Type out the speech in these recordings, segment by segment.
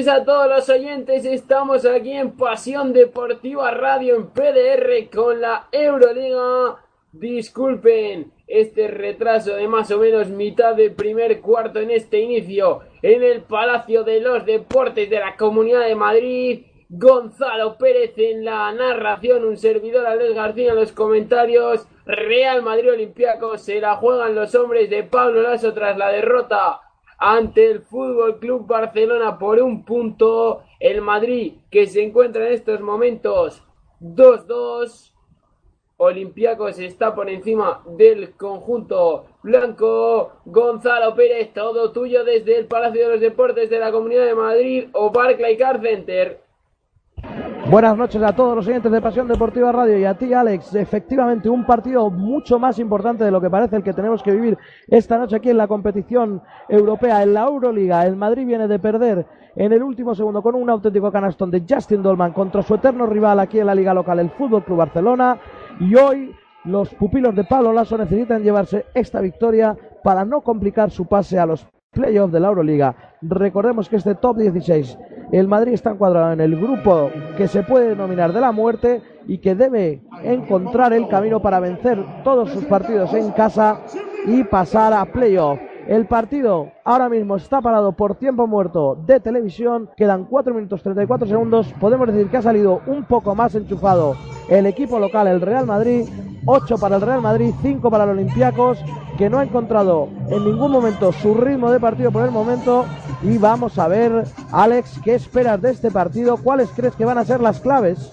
Noches a todos los oyentes. Estamos aquí en Pasión Deportiva Radio en PDR con la Euroliga. Disculpen este retraso de más o menos mitad del primer cuarto en este inicio en el Palacio de los Deportes de la Comunidad de Madrid. Gonzalo Pérez en la narración, un servidor Alex García en los comentarios. Real Madrid Olimpiaco se la juegan los hombres de Pablo Lasso tras la derrota ante el Fútbol Club Barcelona por un punto. El Madrid que se encuentra en estos momentos 2-2. Olympiacos está por encima del conjunto blanco. Gonzalo Pérez, todo tuyo desde el Palacio de los Deportes de la Comunidad de Madrid o Barclay Car Center. Buenas noches a todos los oyentes de Pasión Deportiva Radio y a ti, Alex. Efectivamente, un partido mucho más importante de lo que parece el que tenemos que vivir esta noche aquí en la competición europea, en la Euroliga. El Madrid viene de perder en el último segundo con un auténtico canastón de Justin Dolman contra su eterno rival aquí en la liga local, el Fútbol Club Barcelona. Y hoy los pupilos de Pablo Lasso necesitan llevarse esta victoria para no complicar su pase a los playoffs de la Euroliga. Recordemos que este top 16, el Madrid está encuadrado en el grupo que se puede denominar de la muerte y que debe encontrar el camino para vencer todos sus partidos en casa y pasar a playoff. El partido ahora mismo está parado por tiempo muerto de televisión. Quedan 4 minutos 34 segundos. Podemos decir que ha salido un poco más enchufado el equipo local, el Real Madrid. 8 para el Real Madrid, 5 para los Olympiacos, que no ha encontrado en ningún momento su ritmo de partido por el momento. Y vamos a ver, Alex, ¿qué esperas de este partido? ¿Cuáles crees que van a ser las claves?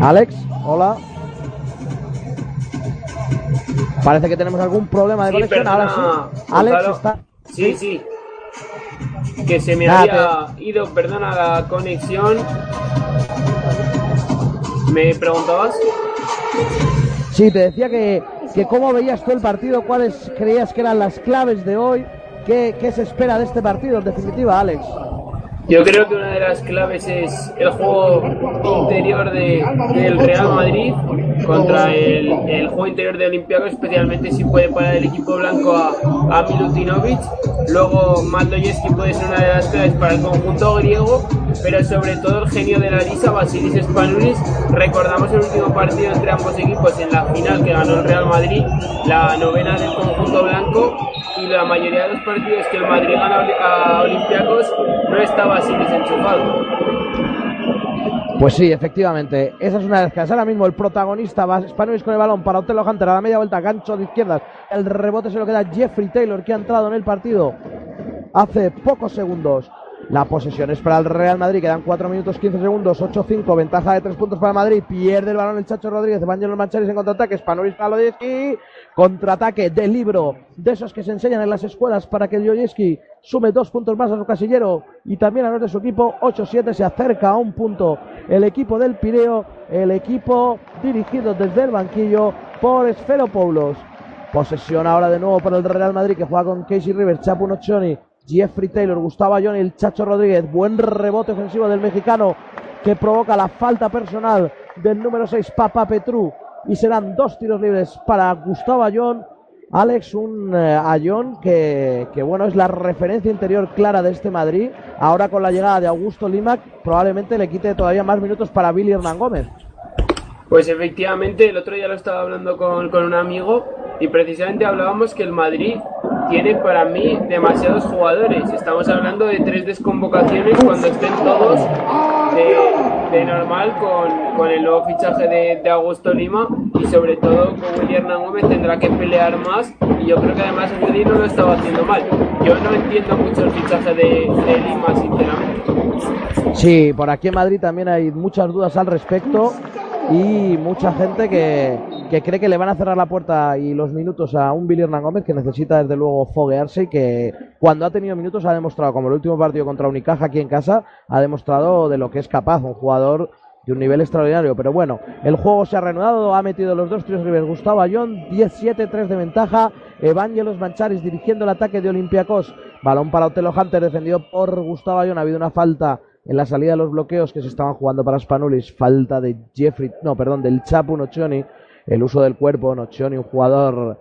Alex, hola. Parece que tenemos algún problema de Sí, conexión. Ahora sí. Alex Gonzalo. está. Sí, sí. Que se me había ido, perdona la conexión. ¿Me preguntabas? Sí, te decía que, que cómo veías tú el partido, cuáles creías que eran las claves de hoy, qué, qué se espera de este partido, en definitiva, Alex. Yo creo que una de las claves es el juego interior de, del Real Madrid contra el, juego interior de Olympiacos, especialmente si puede parar el equipo blanco a, Milutinovic. Luego Maldoyeski puede ser una de las claves para el conjunto griego, pero sobre todo el genio de la Lisa, Basilis Spanoulis. Recordamos el último partido entre ambos equipos en la final que ganó el Real Madrid, la novena del conjunto blanco, y la mayoría de los partidos que el Madrid gana a Olympiacos no estaba así desenchufado. Pues sí, efectivamente. Esa es una de las claves. Ahora mismo el protagonista va Spanulis con el balón para Otelo Hunter a la media vuelta, gancho de izquierdas. El rebote se lo queda Jeffrey Taylor, que ha entrado en el partido hace pocos segundos. La posesión es para el Real Madrid, quedan 4 minutos 15 segundos, 8-5, ventaja de 3 puntos para Madrid, pierde el balón el Chacho Rodríguez, Evangelos Mancharis en contraataque, Spanulis para Lodieski, contraataque de libro, de esos que se enseñan en las escuelas para que Lodieski sume dos puntos más a su casillero y también a los de su equipo, 8-7, se acerca a un punto el equipo del Pireo, el equipo dirigido desde el banquillo por Esferopoulos. Posesión ahora de nuevo para el Real Madrid que juega con Casey Rivers, Chapu Nocioni, Jeffrey Taylor, Gustavo Ayón y el Chacho Rodríguez. Buen rebote ofensivo del mexicano que provoca la falta personal del número 6, Papa Petru. Y serán dos tiros libres para Gustavo Ayón. Alex, un eh, Ayón que, que, bueno, es la referencia interior clara de este Madrid. Ahora con la llegada de Augusto Limac, probablemente le quite todavía más minutos para Billy Hernán Gómez. Pues efectivamente, el otro día lo estaba hablando con, con un amigo y precisamente hablábamos que el Madrid tiene para mí demasiados jugadores. Estamos hablando de tres desconvocaciones cuando estén todos de, de normal con, con el nuevo fichaje de, de Augusto Lima y sobre todo con Willy Hernán Gómez tendrá que pelear más y yo creo que además el Madrid no lo estaba haciendo mal. Yo no entiendo mucho el fichaje de, de Lima, sinceramente. Sí, por aquí en Madrid también hay muchas dudas al respecto y mucha gente que, que cree que le van a cerrar la puerta y los minutos a un Billy Hernán Gómez que necesita desde luego foguearse y que cuando ha tenido minutos ha demostrado, como el último partido contra Unicaja aquí en casa, ha demostrado de lo que es capaz, un jugador de un nivel extraordinario. Pero bueno, el juego se ha reanudado, ha metido los dos tiros libres Gustavo Ayón, 17-3 de ventaja, Evangelos Mancharis dirigiendo el ataque de Olympiacos, balón para Otelo Hunter defendido por Gustavo Ayón, ha habido una falta en la salida de los bloqueos que se estaban jugando para Spanulis, falta de Jeffrey, no, perdón, del Chapu Nocioni, el uso del cuerpo, Nocioni, un jugador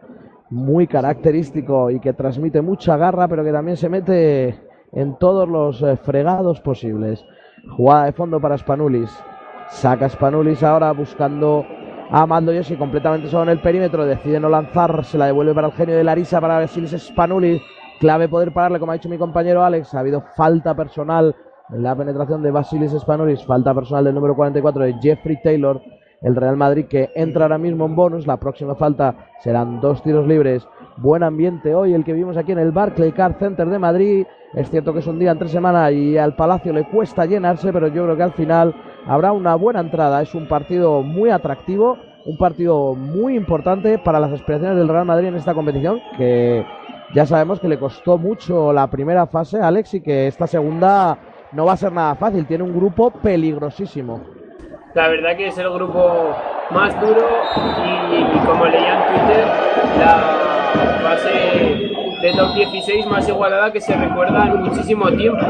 muy característico y que transmite mucha garra, pero que también se mete en todos los eh, fregados posibles. Jugada de fondo para Spanulis. Saca Spanulis ahora buscando a Mando Yossi completamente solo en el perímetro. Decide no lanzar, se la devuelve para el genio de Larisa para Basilis Spanulis. Clave poder pararle, como ha dicho mi compañero Alex. Ha habido falta personal la penetración de Basilis Spanulis. Falta personal del número 44 de Jeffrey Taylor. El Real Madrid que entra ahora mismo en bonus. La próxima falta serán dos tiros libres. Buen ambiente hoy el que vimos aquí en el Barclay Car Center de Madrid. Es cierto que es un día entre semana y al Palacio le cuesta llenarse, pero yo creo que al final habrá una buena entrada. Es un partido muy atractivo, un partido muy importante para las aspiraciones del Real Madrid en esta competición, que ya sabemos que le costó mucho la primera fase, Alex, y que esta segunda no va a ser nada fácil. Tiene un grupo peligrosísimo. La verdad que es el grupo más duro y, como leía en Twitter, la fase de top 16 más igualada que se recuerda en muchísimo tiempo.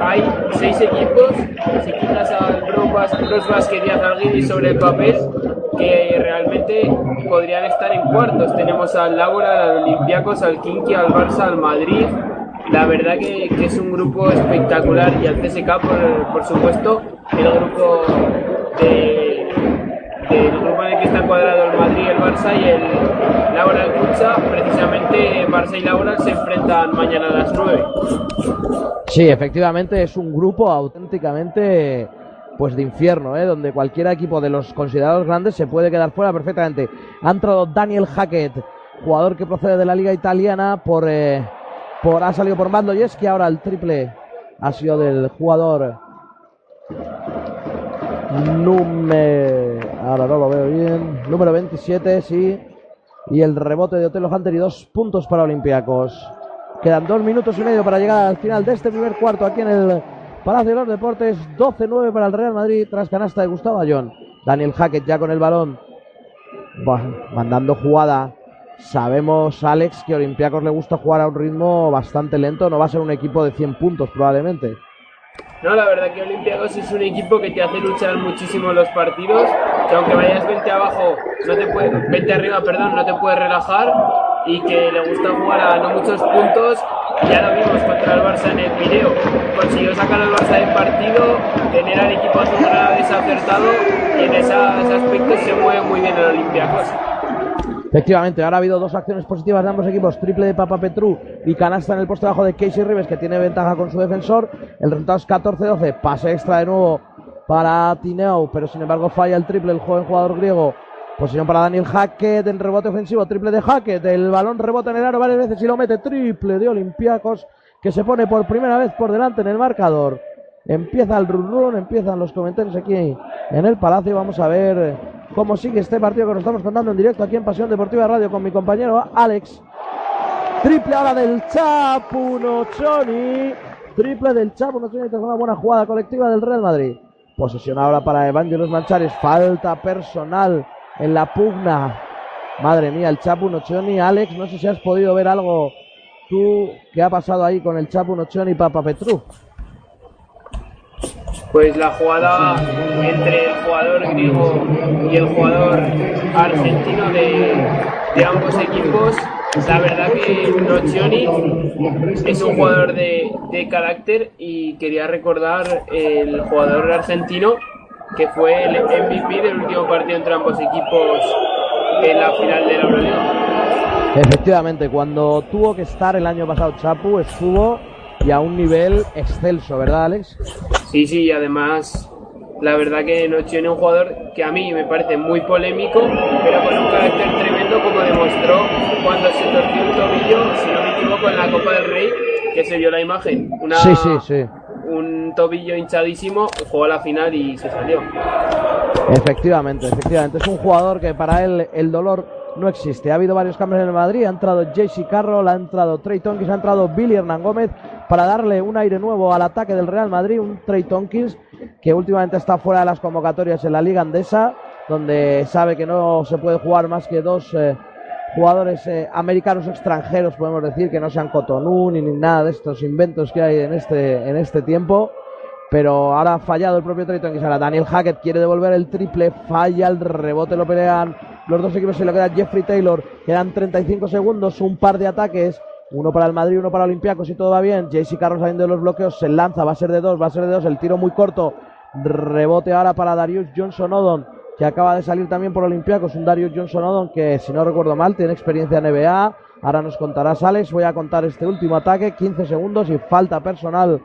Hay seis equipos, si quitas al Bros Basket y a sobre el papel, que realmente podrían estar en cuartos. Tenemos al Laura, al Olympiacos, al Kinky, al Barça, al Madrid. La verdad que, es un grupo espectacular y al CSK, por, por supuesto, el grupo de, del grupo en el que está cuadrado el Madrid, el Barça y el Laura Cucha, precisamente Barça y Laura se enfrentan mañana a las 9. Sí, efectivamente es un grupo auténticamente pues de infierno, ¿eh? donde cualquier equipo de los considerados grandes se puede quedar fuera perfectamente. Ha entrado Daniel Hackett, jugador que procede de la liga italiana, por, eh, por ha salido por mando y es que ahora el triple ha sido del jugador número ahora no lo veo bien número 27 sí y el rebote de Otelo Hunter y dos puntos para Olympiacos. Quedan dos minutos y medio para llegar al final de este primer cuarto aquí en el Palacio de los Deportes 12-9 para el Real Madrid tras canasta de Gustavo Ayón. Daniel Hackett ya con el balón mandando jugada sabemos Alex que a Olympiacos le gusta jugar a un ritmo bastante lento no va a ser un equipo de 100 puntos probablemente no, la verdad que Olympiacos es un equipo que te hace luchar muchísimo los partidos, que aunque vayas 20 abajo, no te puede, 20 arriba, perdón, no te puedes relajar y que le gusta jugar a no muchos puntos. Ya lo vimos contra el Barça en el video. Consiguió sacar al Barça del partido, tener al equipo azulgrana desacertado y en ese aspecto se mueve muy bien el Olympiacos. Efectivamente, ahora ha habido dos acciones positivas de ambos equipos, triple de Papa Petru y canasta en el poste bajo de Casey Rives, que tiene ventaja con su defensor. El resultado es 14-12, pase extra de nuevo para Tineo, pero sin embargo falla el triple el joven jugador griego. Posición para Daniel Hackett en rebote ofensivo, triple de Hackett, el balón rebota en el aro varias veces y lo mete, triple de Olympiacos, que se pone por primera vez por delante en el marcador. Empieza el run, run empiezan los comentarios aquí en el Palacio. Vamos a ver cómo sigue este partido que nos estamos contando en directo aquí en Pasión Deportiva Radio con mi compañero Alex. Triple ahora del Chapu Nochoni. Triple del Chapu Nochoni tras una buena jugada colectiva del Real Madrid. Posesión ahora para Evangelos Manchares. Falta personal en la pugna. Madre mía, el Chapu Nochoni. Alex, no sé si has podido ver algo tú qué ha pasado ahí con el Chapu Nochoni y Papa Petru pues la jugada entre el jugador griego y el jugador argentino de, ambos equipos. La verdad que Nocioni es un jugador de, de, carácter y quería recordar el jugador argentino que fue el MVP del último partido entre ambos equipos en la final de la Euroliga. Efectivamente, cuando tuvo que estar el año pasado Chapu, estuvo y a un nivel excelso, ¿verdad, Alex? Sí, sí, y además la verdad que no tiene un jugador que a mí me parece muy polémico, pero con un carácter tremendo como demostró cuando se torció un tobillo, si no me equivoco, en la Copa del Rey, que se vio la imagen. Una, sí, sí, sí. Un tobillo hinchadísimo, jugó a la final y se salió. Efectivamente, efectivamente. Es un jugador que para él el dolor no existe. Ha habido varios cambios en el Madrid. Ha entrado JC Carroll, ha entrado Trey Tonkins, ha entrado Billy Hernán Gómez para darle un aire nuevo al ataque del Real Madrid. Un Trey Tonkins que últimamente está fuera de las convocatorias en la Liga Andesa, donde sabe que no se puede jugar más que dos eh, jugadores eh, americanos extranjeros, podemos decir, que no sean Cotonou ni, ni nada de estos inventos que hay en este, en este tiempo. Pero ahora ha fallado el propio Trayton que será Daniel Hackett quiere devolver el triple, falla el rebote, lo pelean los dos equipos, se lo queda Jeffrey Taylor, quedan 35 segundos, un par de ataques, uno para el Madrid, uno para Olympiacos y todo va bien, JC Carroll saliendo de los bloqueos, se lanza, va a ser de dos, va a ser de dos, el tiro muy corto, rebote ahora para Darius Johnson Odon, que acaba de salir también por Olympiacos, un Darius Johnson Odon que si no recuerdo mal tiene experiencia en NBA, ahora nos contará Sales, voy a contar este último ataque, 15 segundos y falta personal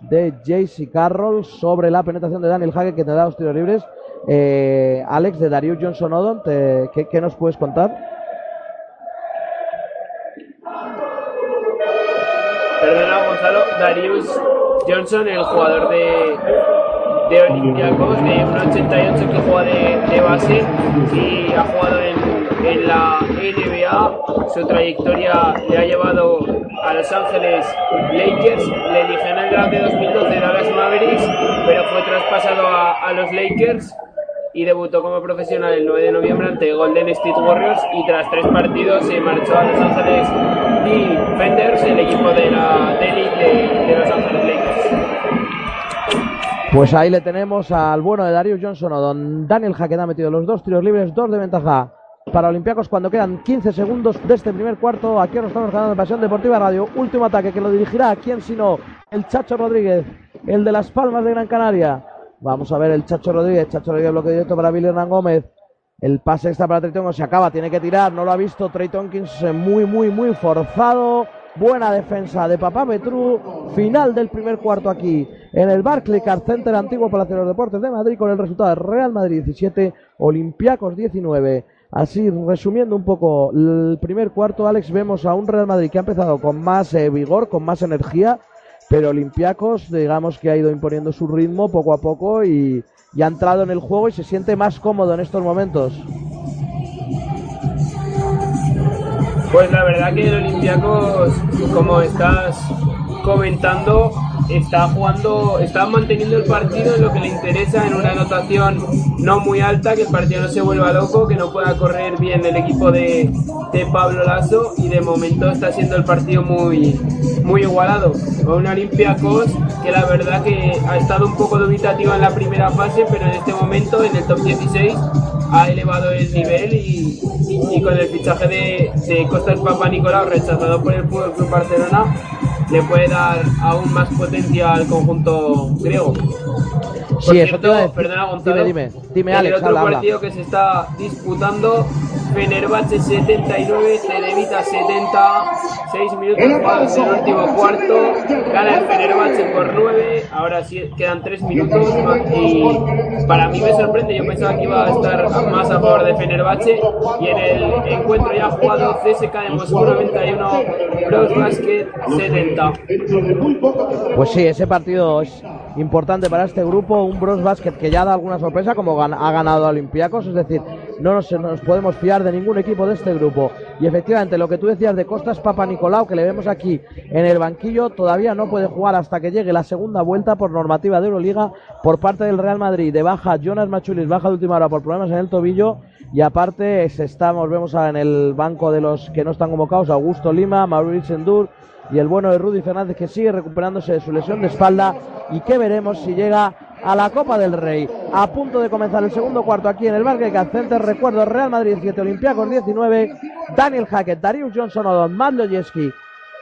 de JC Carroll sobre la penetración de Daniel Hague que te da los tiros libres. Eh, Alex, de Darius Johnson Odon, te, ¿qué, ¿qué, nos puedes contar? Perdona, Gonzalo. Darius Johnson, el jugador de, de Olympiacos, de 1,88 que juega de, de, base y ha jugado en, en la NBA. Su trayectoria le ha llevado a Los Ángeles Lakers, le eligen en el draft de 2012 de Dallas Mavericks, pero fue traspasado a, a, los Lakers y debutó como profesional el 9 de noviembre ante Golden State Warriors y tras tres partidos se marchó a Los Ángeles Defenders, el equipo de la de, Los Lakers. Pues ahí le tenemos al bueno de Darius Johnson o don Daniel Hackett ha metido los dos tiros libres, dos de ventaja para Olympiacos cuando quedan 15 segundos de este primer cuarto. Aquí nos estamos ganando en Pasión Deportiva Radio. Último ataque que lo dirigirá a quién sino el Chacho Rodríguez, el de Las Palmas de Gran Canaria. Vamos a ver el Chacho Rodríguez. Chacho Rodríguez bloque directo para Billy Hernán Gómez. El pase está para Trey se acaba, tiene que tirar, no lo ha visto. Trey Tonkins muy, muy, muy forzado. Buena defensa de Papá Petru. Final del primer cuarto aquí en el Barclaycard Center, antiguo Palacio de los Deportes de Madrid, con el resultado de Real Madrid 17, Olympiacos 19. Así, resumiendo un poco el primer cuarto, Alex, vemos a un Real Madrid que ha empezado con más eh, vigor, con más energía, pero Olympiacos, digamos que ha ido imponiendo su ritmo poco a poco y, y ha entrado en el juego y se siente más cómodo en estos momentos. Pues la verdad que el Olympiacos, como estás comentando, está jugando, está manteniendo el partido en lo que le interesa, en una anotación no muy alta, que el partido no se vuelva loco, que no pueda correr bien el equipo de, de Pablo Lasso y de momento está siendo el partido muy, muy igualado. Con un Olympiacos que la verdad que ha estado un poco dubitativo en la primera fase, pero en este momento en el top 16 ha elevado el nivel y, y, y con el fichaje de, de Costas Papa Nicolau rechazado por el Fútbol Club Barcelona le puede dar aún más potencia al conjunto griego. Por sí, cierto, perdona Gonzalo, Dime, dime, dime Alex, el otro habla, partido que se está disputando, Fenerbahce 79, Cedevita 70, 6 minutos jugados en el último cuarto, gana el Fenerbahce por 9, ahora sí quedan 3 minutos. Y para mí me sorprende, yo pensaba que iba a estar más a favor de Fenerbahce. Y en el encuentro ya jugado CSK de Moscú 91, Bros Basket 70. Pues sí, ese partido es importante para este grupo, un Bros Basket que ya da alguna sorpresa como ha ganado a es decir, no nos, nos, podemos fiar de ningún equipo de este grupo. Y efectivamente, lo que tú decías de Costas Papa Nicolau, que le vemos aquí en el banquillo, todavía no puede jugar hasta que llegue la segunda vuelta por normativa de Euroliga por parte del Real Madrid. De baja Jonas Machulis, baja de última hora por problemas en el tobillo. Y aparte, estamos, vemos en el banco de los que no están convocados, Augusto Lima, Mauricio Endur, y el bueno de Rudy Fernández que sigue recuperándose de su lesión de espalda. Y que veremos si llega a la Copa del Rey. A punto de comenzar el segundo cuarto aquí en el Barclaycard Center. Recuerdo Real Madrid 7, Olympiacos 19, Daniel Hackett, Darius Johnson Odon, Matt Lojeski,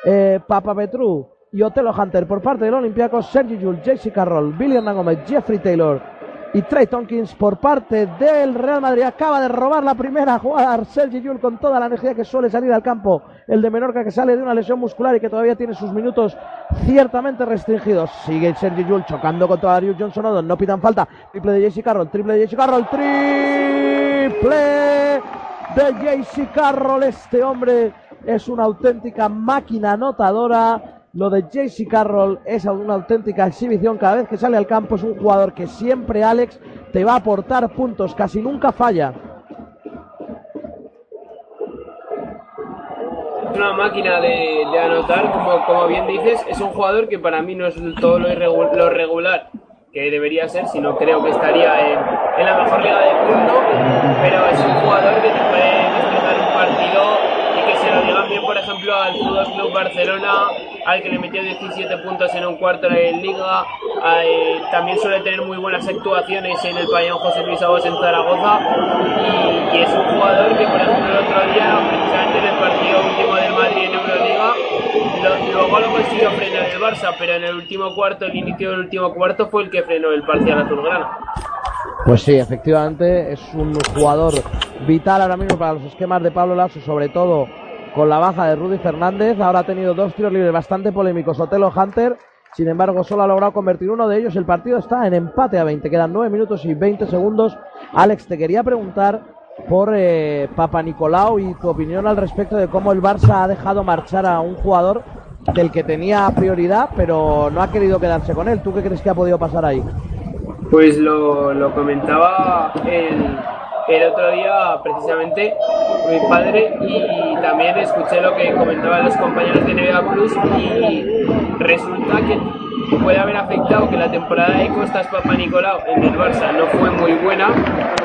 eh, Papa Petru y Otelo Hunter por parte del Olympiacos, Sergi Jules, JC Carroll, Billy Hernán Jeffrey Taylor y Trey Tonkins por parte del Real Madrid. Acaba de robar la primera jugada Sergi Yul con toda la energía que suele salir al campo. El de Menorca que sale de una lesión muscular y que todavía tiene sus minutos ciertamente restringidos. Sigue Sergi Yul chocando contra Darius Johnson. No pitan falta. Triple de JC Carroll. Triple de JC Carroll. Triple de JC Carroll. Este hombre es una auténtica máquina anotadora. Lo de JC Carroll es una auténtica exhibición. Cada vez que sale al campo es un jugador que siempre, Alex, te va a aportar puntos. Casi nunca falla. Es una máquina de, anotar, como, bien dices. Es un jugador que para mí no es todo lo, irregu lo regular que debería ser, sino creo que estaría en, en la mejor liga del mundo. Pero es un jugador que te puede destrozar un partido y que se lo digan bien, por ejemplo, al Fútbol Club Barcelona, al que le metió 17 puntos en un cuarto en Liga. Eh, también suele tener muy buenas actuaciones en el pabellón José Luis Abos en Zaragoza. Y, y, es un jugador que, por ejemplo, el otro día, precisamente en el partido último del Madrid en Euroliga, lo, luego lo consiguió frenar el Barça, pero en el último cuarto, el inicio del último cuarto, fue el que frenó el parcial azulgrana. Pues sí, efectivamente es un jugador vital ahora mismo para los esquemas de Pablo Lasso, sobre todo con la baja de Rudy Fernández. Ahora ha tenido dos tiros libres bastante polémicos Otelo Hunter. Sin embargo, solo ha logrado convertir uno de ellos. El partido está en empate a 20. Quedan 9 minutos y 20 segundos. Alex, te quería preguntar por eh, Papa Nicolau y tu opinión al respecto de cómo el Barça ha dejado marchar a un jugador del que tenía prioridad, pero no ha querido quedarse con él. ¿Tú qué crees que ha podido pasar ahí? Pues lo, lo comentaba el, el otro día precisamente mi padre y también escuché lo que comentaban los compañeros de NBA Plus y resulta que puede haber afectado que la temporada de Costas Papa Nicolau en el Barça no fue muy buena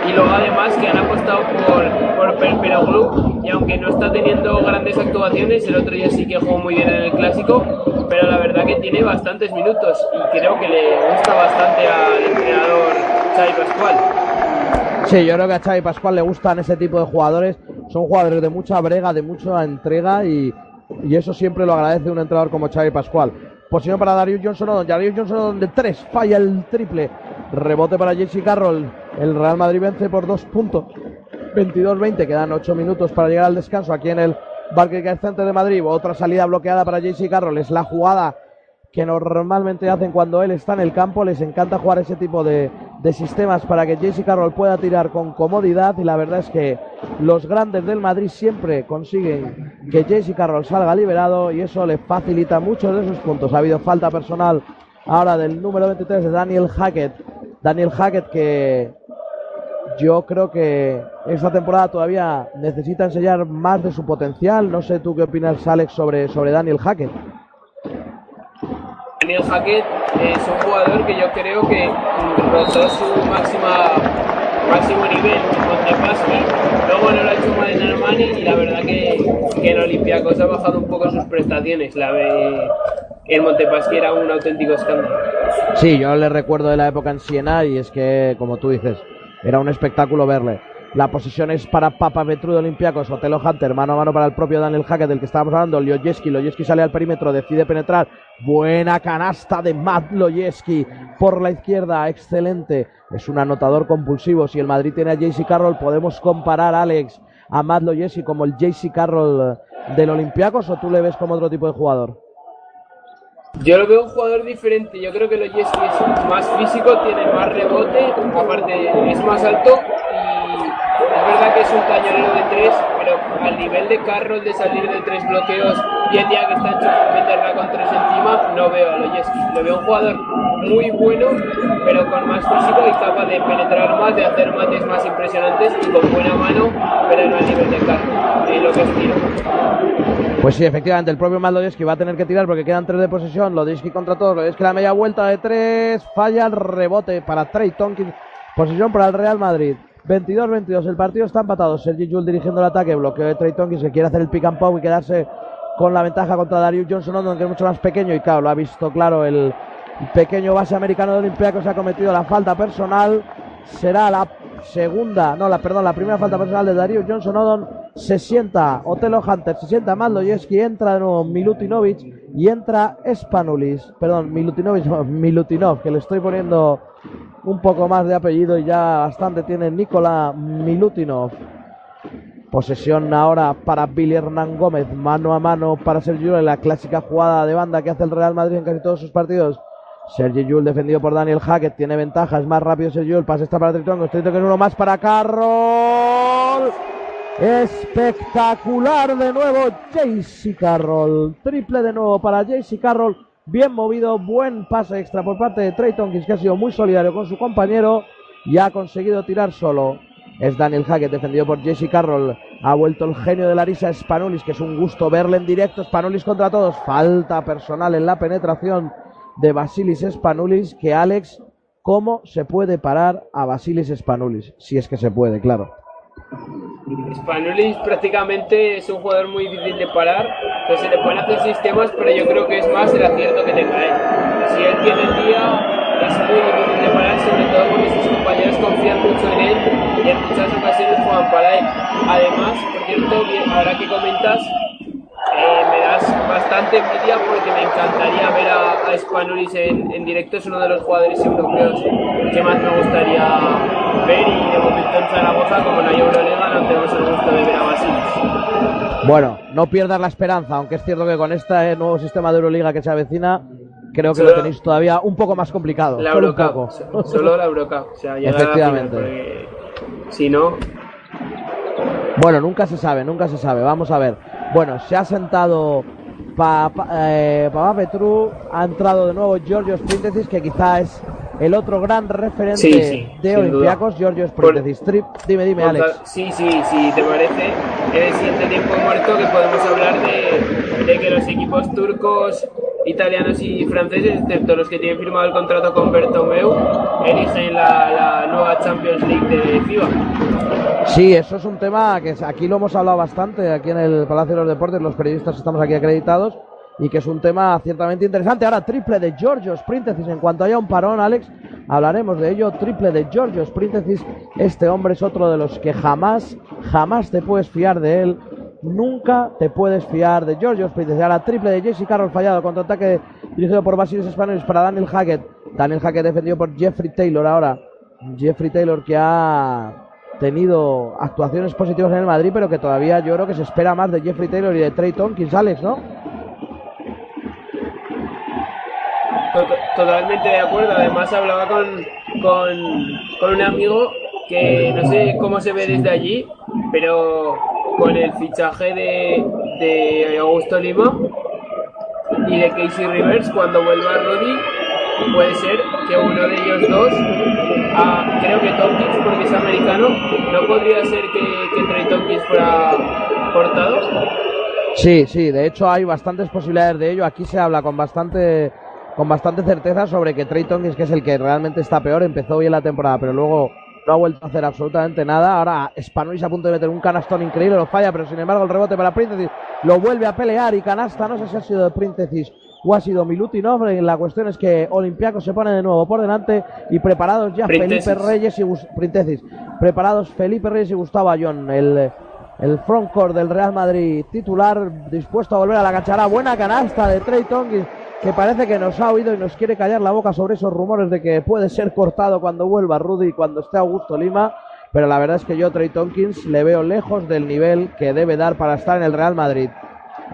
y luego además que han apostado por, por Perperoglu y aunque no está teniendo grandes actuaciones, el otro día sí que jugó muy bien en el Clásico, pero la verdad que tiene bastantes minutos y creo que le gusta bastante al entrenador Xavi Pascual. Sí, yo creo que a Xavi Pascual le gustan ese tipo de jugadores. Son jugadores de mucha brega, de mucha entrega y, eso siempre lo agradece un entrenador como Xavi Pascual. Posición para Darius Johnson Darius Johnson de tres, falla el triple. Rebote para JC Carroll. El Real Madrid vence por dos puntos. 22-20, quedan ocho minutos para llegar al descanso aquí en el Barclays Center de Madrid. Otra salida bloqueada para JC Carroll. Es la jugada que normalmente hacen cuando él está en el campo. Les encanta jugar ese tipo de, de sistemas para que JC Carroll pueda tirar con comodidad. Y la verdad es que los grandes del Madrid siempre consiguen que JC Carroll salga liberado y eso le facilita muchos de sus puntos. Ha habido falta personal ahora del número 23 de Daniel Hackett. Daniel Hackett que yo creo que esta temporada todavía necesita enseñar más de su potencial. No sé tú qué opinas, Alex, sobre, sobre Daniel Hackett. Daniel Hackett es un jugador que yo creo que rozó su máxima máximo nivel con Tepaski, luego no lo ha hecho mal en Armani y la verdad que, que en Olympiacos ha bajado un poco sus prestaciones. La el Montepaschi era un auténtico escándalo. Sí, yo le recuerdo de la época en Siena y es que, como tú dices, era un espectáculo verle. La posición es para Papa Petru de Olympiacos, Otelo Hunter, mano a mano para el propio Daniel Hackett, del que estábamos hablando, Loyeski, Loyeski sale al perímetro, decide penetrar, buena canasta de Matt Loyeski por la izquierda, excelente, es un anotador compulsivo, si el Madrid tiene a JC Carroll, podemos comparar, Alex, a Matt como el JC Carroll del Olympiacos o tú le ves como otro tipo de jugador? Yo lo veo un jugador diferente. Yo creo que Loyeski es más físico, tiene más rebote, aparte es más alto verdad que es un cañonero de tres, pero al nivel de Carroll de salir de tres bloqueos y el día que está hecho meterla con tres encima, no veo a Loyeski. Lo veo un jugador muy bueno, pero con más físico y capaz de penetrar más, de hacer mates más impresionantes y con buena mano, pero no al nivel de Carroll, de lo que es tiro. Pues sí, efectivamente, el propio Maldoyeski va a tener que tirar porque quedan tres de posesión. Lodisky contra todos. Lodisky la media vuelta de tres. Falla el rebote para Trey Tonkins. Posesión para el Real Madrid. 22-22. El partido está empatado. Sergi Jules dirigiendo el ataque. Bloqueo de Trey Tonkins que quiere hacer el pick and pop y quedarse con la ventaja contra Darius Johnson, que es mucho más pequeño. Y claro, lo ha visto claro el pequeño base americano de Olimpia se ha cometido la falta personal. Será la segunda, no, la perdón, la primera falta personal de Darius Johnson Odon. Se sienta Otelo Hunter, se sienta Maldoyeski, entra de nuevo Milutinovic y entra Spanulis, perdón, Milutinovic, no, Milutinov, que le estoy poniendo un poco más de apellido y ya bastante tiene Nikola Milutinov. Posesión ahora para Billy Hernán Gómez, mano a mano para Sergio en la clásica jugada de banda que hace el Real Madrid en casi todos sus partidos. Sergio Yul defendido por Daniel Hackett, tiene ventaja, es más rápido Sergio el pase está para Tritongo, Tritongo que es uno más para Carroll. Espectacular de nuevo JC Carroll. Triple de nuevo para JC Carroll. Bien movido, buen pase extra por parte de Trey Tonkins que ha sido muy solidario con su compañero y ha conseguido tirar solo. Es Daniel Hackett defendido por JC Carroll. Ha vuelto el genio de Larisa Spanulis, que es un gusto verle en directo. Spanulis contra todos. Falta personal en la penetración de Basilis Spanulis. Que Alex, ¿cómo se puede parar a Basilis Spanulis? Si es que se puede, claro. Spanulis prácticamente es un jugador muy difícil de parar, entonces se le pueden hacer sistemas, pero yo creo que es más el acierto que tenga él. Si él tiene el día, es muy difícil de parar, sobre todo porque sus compañeros confían mucho en él y en muchas ocasiones juegan para él. Además, por cierto, ahora que comentas, eh, me das bastante envidia porque me encantaría ver a, a Spanulis en, en, directo. Es uno de los jugadores europeos que más me gustaría ver y de momento en Zaragoza, como en la Euroliga, no tenemos el gusto de ver a Basilis. Bueno, no pierdas la esperanza, aunque es cierto que con este nuevo sistema de Euroliga que se avecina, creo que Solo- lo tenéis todavía un poco más complicado. La solo un Eurocup, poco. solo la Eurocup. O sea, Efectivamente. final, porque Si no, Bueno, nunca se sabe, nunca se sabe. Vamos a ver. Bueno, se ha sentado eh, Papá Petru, ha entrado de nuevo Giorgio Sprintesis, que quizá es el otro gran referente Sí, sí, de Olympiacos, Giorgio Sprintesis. Trip, dime, dime, Alex. Sí, sí, sí, te parece. En el siguiente tiempo muerto que podemos hablar de, de que los equipos turcos, italianos y franceses, excepto los que tienen firmado el contrato con Bertomeu, eligen la, la nueva Champions League de FIBA. Sí, eso es un tema que aquí lo hemos hablado bastante, aquí en el Palacio de los Deportes, los periodistas estamos aquí acreditados, y que es un tema ciertamente interesante. Ahora, triple de Giorgio Sprintesis. En cuanto haya un parón, Alex, hablaremos de ello. Triple de Giorgio Sprintesis. Este hombre es otro de los que jamás, jamás te puedes fiar de él. Nunca te puedes fiar de Giorgio Sprintesis. Ahora, triple de Jesse Carroll fallado. Contraataque dirigido por Basilis Españoles para Daniel Hackett. Daniel Hackett defendido por Jeffrey Taylor ahora. Jeffrey Taylor que ha tenido actuaciones positivas en el Madrid, pero que todavía yo creo que se espera más de Jeffrey Taylor y de Trey Tompkins, Alex, ¿no? To- Totalmente de acuerdo. Además hablaba con, con, con un amigo que no sé cómo se ve desde allí, pero con el fichaje de, de Augusto Lima y de Casey Rivers cuando vuelva Roddy, puede ser que uno de ellos dos, creo que Tompkins porque es americano, no podría ser que, que Trey Tompkins fuera cortado. Sí, sí, de hecho hay bastantes posibilidades de ello. Aquí se habla con bastante con bastante certeza sobre que Trey Tompkins, que es el que realmente está peor, empezó bien la temporada, pero luego no ha vuelto a hacer absolutamente nada. Ahora Spanulis a punto de meter un canastón increíble, lo falla, pero sin embargo el rebote para Príntesis lo vuelve a pelear y canasta. No sé si ha sido de Príntesis o ha sido Milutinov. La cuestión es que Olympiacos se pone de nuevo por delante y preparados ya Príntesis. Felipe Reyes y Gus- Príntesis. Preparados Felipe Reyes y Gustavo Ayón. El, el frontcourt del Real Madrid titular dispuesto a volver a la cachará. Buena canasta de Trey Tompkins que parece que nos ha oído y nos quiere callar la boca sobre esos rumores de que puede ser cortado cuando vuelva Rudy y cuando esté Augusto Lima. Pero la verdad es que yo, Trey Tompkins, le veo lejos del nivel que debe dar para estar en el Real Madrid.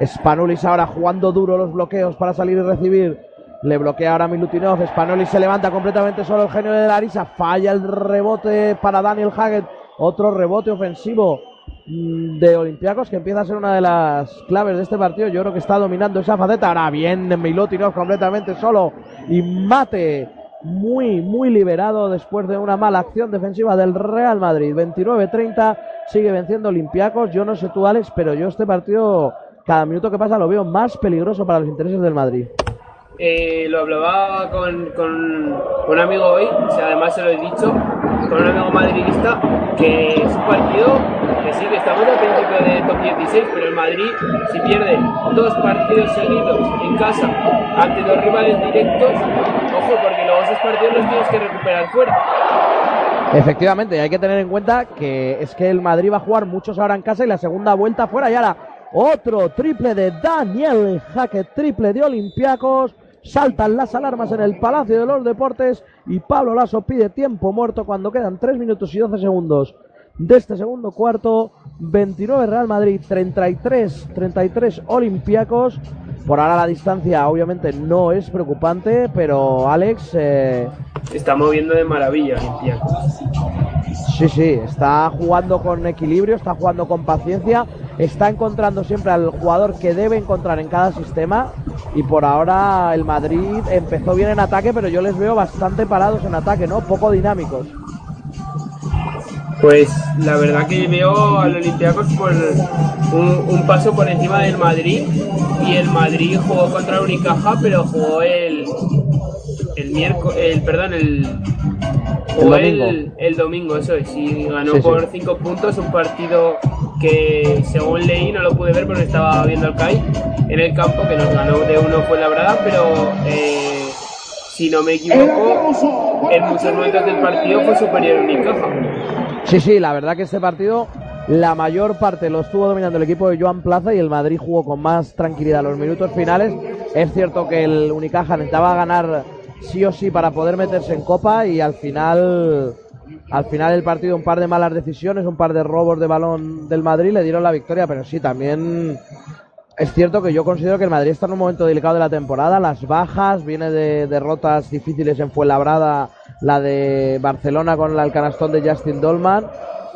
Spanulis ahora jugando duro los bloqueos para salir y recibir. Le bloquea ahora Milutinov. Spanulis se levanta completamente solo el genio de Larisa. Falla el rebote para Daniel Haggett. Otro rebote ofensivo mm, de Olympiacos que empieza a ser una de las claves de este partido. Yo creo que está dominando esa faceta. Ahora bien, Milutinov completamente solo. Y mate muy, muy liberado después de una mala acción defensiva del Real Madrid. 29-30, sigue venciendo Olympiacos. Yo no sé tú, Alex, pero yo este partido, cada minuto que pasa, lo veo más peligroso para los intereses del Madrid. Eh, lo hablaba con, con un amigo hoy, o sea, además se lo he dicho, con un amigo madridista, que es un partido que sí, que estamos al principio de top 16, pero el Madrid, si pierde dos partidos seguidos en casa ante dos rivales directos, ojo, porque luego esos partidos los tienes que recuperar fuera. Efectivamente, hay que tener en cuenta que es que el Madrid va a jugar muchos ahora en casa y la segunda vuelta fuera. Y ahora otro triple de Daniel Jaque, triple de Olympiacos. Saltan las alarmas en el Palacio de los Deportes y Pablo Lasso pide tiempo muerto cuando quedan 3 minutos y 12 segundos de este segundo cuarto. 29 Real Madrid, 33, 33 Olympiacos. Por ahora la distancia obviamente no es preocupante, pero Alex... eh, Se está moviendo de maravilla, Olympiacos. Sí, sí, está jugando con equilibrio, está jugando con paciencia, está encontrando siempre al jugador que debe encontrar en cada sistema y por ahora el Madrid empezó bien en ataque, pero yo les veo bastante parados en ataque, ¿no? Poco dinámicos. Pues la verdad que veo al Olympiacos por un, un paso por encima del Madrid y el Madrid jugó contra el Unicaja, pero jugó el el miércoles, el perdón, el Jugó el domingo. El, domingo, eso es. Y ganó por 5 puntos un partido que, según leí, no lo pude ver porque estaba viendo al CAI en el campo, que nos ganó de uno fue la verdad, pero eh, si no me equivoco, en muchos momentos del partido fue superior a Unicaja. Sí, sí, la verdad que este partido la mayor parte lo estuvo dominando el equipo de Joan Plaza y el Madrid jugó con más tranquilidad los minutos finales. Es cierto que el Unicaja necesitaba ganar sí o sí para poder meterse en copa y al final al final del partido un par de malas decisiones, un par de robos de balón del Madrid le dieron la victoria, pero sí también es cierto que yo considero que el Madrid está en un momento delicado de la temporada, las bajas, viene de derrotas difíciles en Fuenlabrada, la de Barcelona con el canastón de Justin Dolman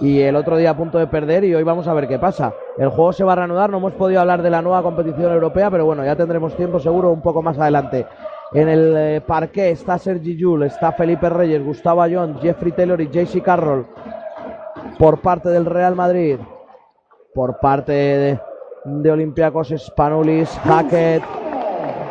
y el otro día a punto de perder y hoy vamos a ver qué pasa. El juego se va a reanudar, no hemos podido hablar de la nueva competición europea, pero bueno, ya tendremos tiempo seguro un poco más adelante. En el eh, parque está Sergi Jul, está Felipe Reyes, Gustavo Ayón, Jeffrey Taylor y JC Carroll por parte del Real Madrid. Por parte de, de Olympiacos Spanulis, Hackett,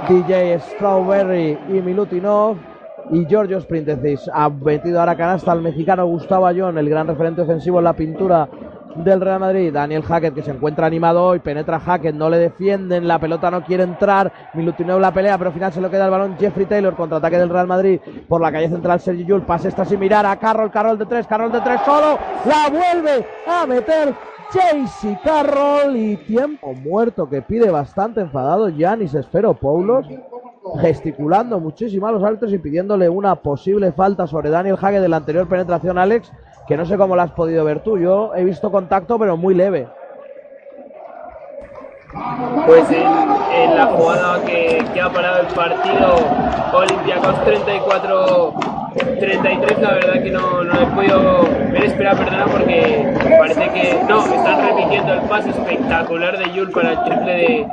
DJ Strawberry y Milutinov y Giorgio Sprintecis. Ha metido ahora canasta al mexicano Gustavo Ayón, el gran referente ofensivo en la pintura del Real Madrid. Daniel Hackett que se encuentra animado hoy, penetra Hackett, no le defienden, la pelota no quiere entrar. Milutinov la pelea, pero al final se lo queda el balón Jeffrey Taylor, contraataque del Real Madrid por la calle central Sergi Yul, pase está sin mirar a Carroll, Carroll de tres, Carroll de tres solo, la vuelve a meter Chasey Carroll y tiempo muerto que pide bastante enfadado Yanis Paulos gesticulando muchísimo a los árbitros y pidiéndole una posible falta sobre Daniel Hague de la anterior penetración, Alex, que no sé cómo la has podido ver tú. Yo he visto contacto, pero muy leve. Pues en, la jugada que, ha parado el partido, Olympiacos 34-33, la verdad que no, no he podido ver, espera, perdona, porque parece que no, están repitiendo el pase espectacular de Yul para el triple de,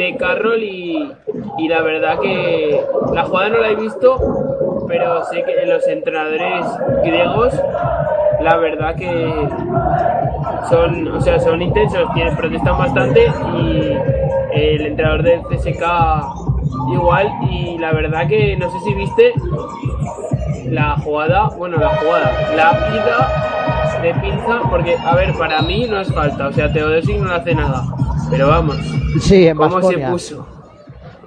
de Carroll y, y, la verdad que la jugada no la he visto, pero sé que los entrenadores griegos la verdad que son, o sea, son intensos, tienen, protestan bastante y el entrenador del CSK igual. Y la verdad que no sé si viste la jugada, bueno, la jugada, la vida de pinza, porque a ver, para mí no es falta, o sea, Teodosic no hace nada, pero vamos, sí, en cómo se puso.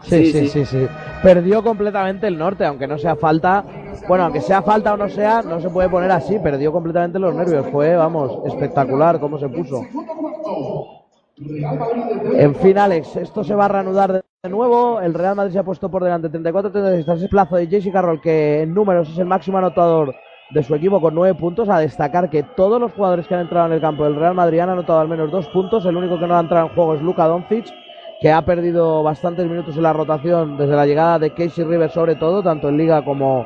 Sí sí, sí sí, Perdió completamente el norte, aunque no sea falta. Bueno, aunque sea falta o no sea, no se puede poner así. Perdió completamente los nervios. Fue, vamos, espectacular cómo se puso. En fin, Alex, esto se va a reanudar de nuevo. El Real Madrid se ha puesto por delante 34-36 tras ese plazo de Jesse Carroll, que en números es el máximo anotador de su equipo con nueve puntos. A destacar que todos los jugadores que han entrado en el campo del Real Madrid han anotado al menos dos puntos. El único que no ha entrado en juego es Luka Doncic que ha perdido bastantes minutos en la rotación desde la llegada de Casey Rivers sobre todo, tanto en Liga como,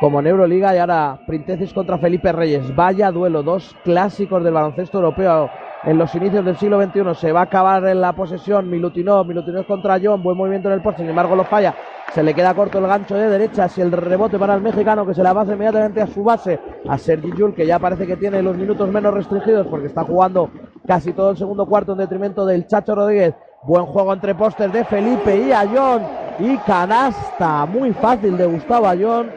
como en Euroliga. Y ahora Printesis contra Felipe Reyes. Vaya duelo, dos clásicos del baloncesto europeo en los inicios del siglo XXI. Se va a acabar en la posesión Milutinov, Milutinov contra John, buen movimiento en el poste, sin embargo lo falla. Se le queda corto el gancho de derecha, si el rebote para el mexicano que se la base inmediatamente a su base, a Sergi Jul, que ya parece que tiene los minutos menos restringidos porque está jugando casi todo el segundo cuarto en detrimento del Chacho Rodríguez Buen juego entre postes de Felipe y Ayón. Y canasta muy fácil de Gustavo Ayón.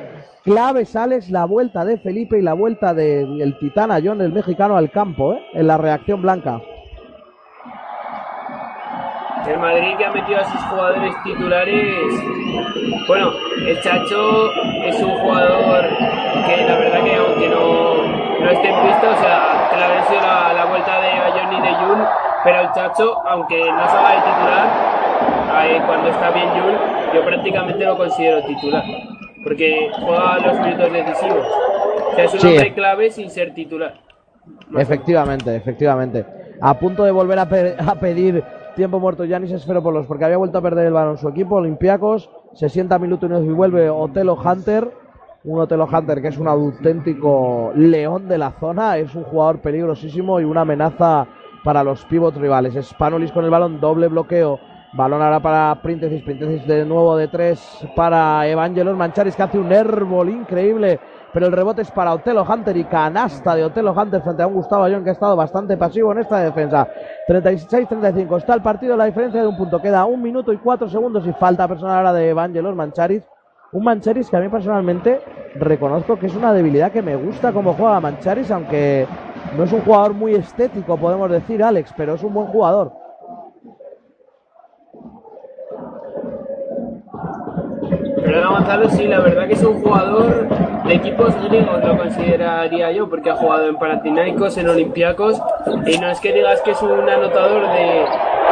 Clave sales la vuelta de Felipe y la vuelta del titán Ayón, el mexicano, al campo, ¿eh? en la reacción blanca. El Madrid que ha metido a sus jugadores titulares. Bueno, el Chacho es un jugador que la verdad que aunque no, no esté en pista, o sea, que la, la, la vuelta de Ayón y de Jun pero el Chacho, aunque no se haga de titular, cuando está bien Jul, yo prácticamente lo considero titular. Porque juega los minutos decisivos. O sea, es un hombre clave sin ser titular. Efectivamente, efectivamente. A punto de volver a, pedir tiempo muerto Yanis Esferopoulos porque había vuelto a perder el balón su equipo, Olympiacos. Se sienta minutos y vuelve Otelo Hunter. Un Otelo Hunter que es un auténtico león de la zona. Es un jugador peligrosísimo y una amenaza para los pivots rivales. Spanolis con el balón, doble bloqueo. Balón ahora para Printesis, Printesis de nuevo de tres para Evangelos Mancharis que hace un árbol increíble. Pero el rebote es para Otelo Hunter y canasta de Otelo Hunter frente a un Gustavo Ayón que ha estado bastante pasivo en esta defensa. 36-35 está el partido, la diferencia de un punto. Queda un minuto y cuatro segundos y falta personal ahora de Evangelos Mancharis Un Mancharis que a mí personalmente reconozco que es una debilidad que me gusta como juega Mancharis, aunque no es un jugador muy estético, podemos decir, Alex, pero es un buen jugador. Pero Gonzalo, sí, la verdad que es un jugador de equipos griegos, lo consideraría yo, porque ha jugado en Panathinaikos, en Olympiacos, y no es que digas que es un anotador de,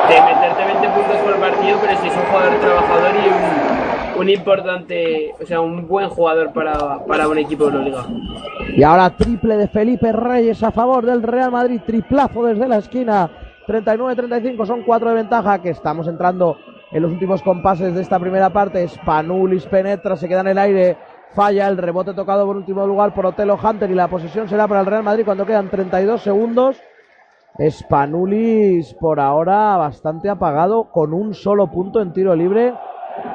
de meterte 20 puntos por partido, pero sí es un jugador trabajador y un, un importante, o sea, un buen jugador para, para un equipo de la liga. Y ahora triple de Felipe Reyes a favor del Real Madrid, triplazo desde la esquina. 39-35 son cuatro de ventaja que estamos entrando en los últimos compases de esta primera parte. Spanulis penetra, se queda en el aire, falla el rebote tocado por último lugar por Otelo Hunter y la posesión será para el Real Madrid cuando quedan 32 segundos. Spanulis por ahora bastante apagado con un solo punto en tiro libre.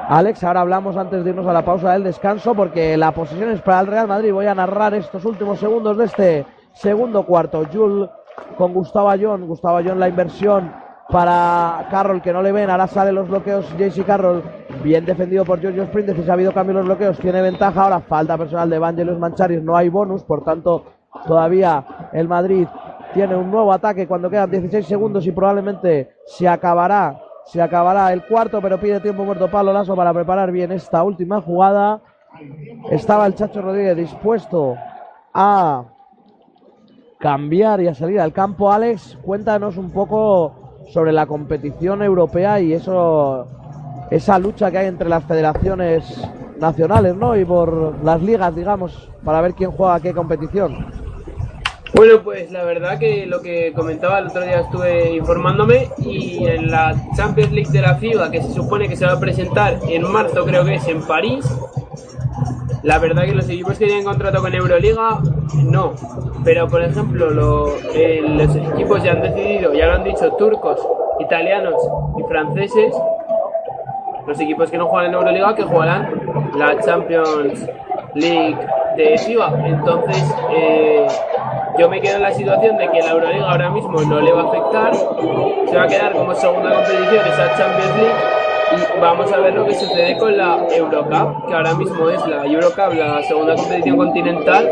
Alex, ahora hablamos antes de irnos a la pausa del descanso porque la posesión es para el Real Madrid. Voy a narrar estos últimos segundos de este segundo cuarto. Jules con Gustavo Ayón. Gustavo Ayón la inversión para Carroll que no le ven. Ahora salen los bloqueos. JC Carroll bien defendido por Giorgio Sprint. Si ha habido cambio en los bloqueos, tiene ventaja. Ahora falta personal de Evangelos Mancharis. No hay bonus, por tanto, todavía el Madrid tiene un nuevo ataque cuando quedan 16 segundos y probablemente se acabará. Se acabará el cuarto, pero pide tiempo muerto Pablo Lasso para preparar bien esta última jugada. Estaba el Chacho Rodríguez dispuesto a cambiar y a salir al campo. Alex, cuéntanos un poco sobre la competición europea y eso, esa lucha que hay entre las federaciones nacionales, ¿no? Y por las ligas, digamos, para ver quién juega qué competición. Bueno, pues la verdad que lo que comentaba el otro día estuve informándome y en la Champions League de la FIBA, que se supone que se va a presentar en marzo, creo que es en París, la verdad que los equipos que tienen contrato con Euroliga, no. Pero por ejemplo, lo, eh, los equipos ya han decidido, ya lo han dicho, turcos, italianos y franceses, los equipos que no juegan en Euroliga, que jugarán la Champions League de FIBA. Entonces, eh, yo me quedo en la situación de que la Euroliga ahora mismo no le va a afectar, se va a quedar como segunda competición esa Champions League y vamos a ver lo que sucede con la Eurocup, que ahora mismo es la Eurocup, la segunda competición continental,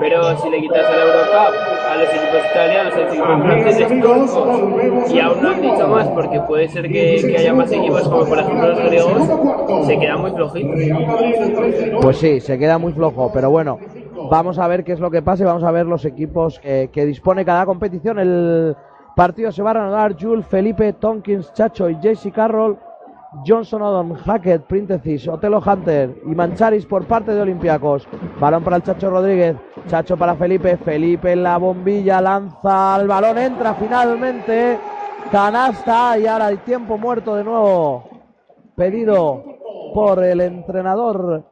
pero si le quitas a la Eurocup a los equipos italianos, a los equipos franceses, turcos, y aún no han dicho más porque puede ser que, que haya más equipos como por ejemplo los griegos, se queda muy flojito. Pues sí, se queda muy flojo, pero bueno, vamos a ver qué es lo que pasa y vamos a ver los equipos que, que dispone cada competición. El partido se va a reanudar Jules, Felipe, Tonkins, Chacho y JC Carroll. Johnson Odom, Hackett, Príntesis, Otelo Hunter y Mancharis por parte de Olympiacos. Balón para el Chacho Rodríguez, Chacho para Felipe, Felipe en la bombilla, lanza el balón, entra finalmente, canasta y ahora el tiempo muerto de nuevo, pedido por el entrenador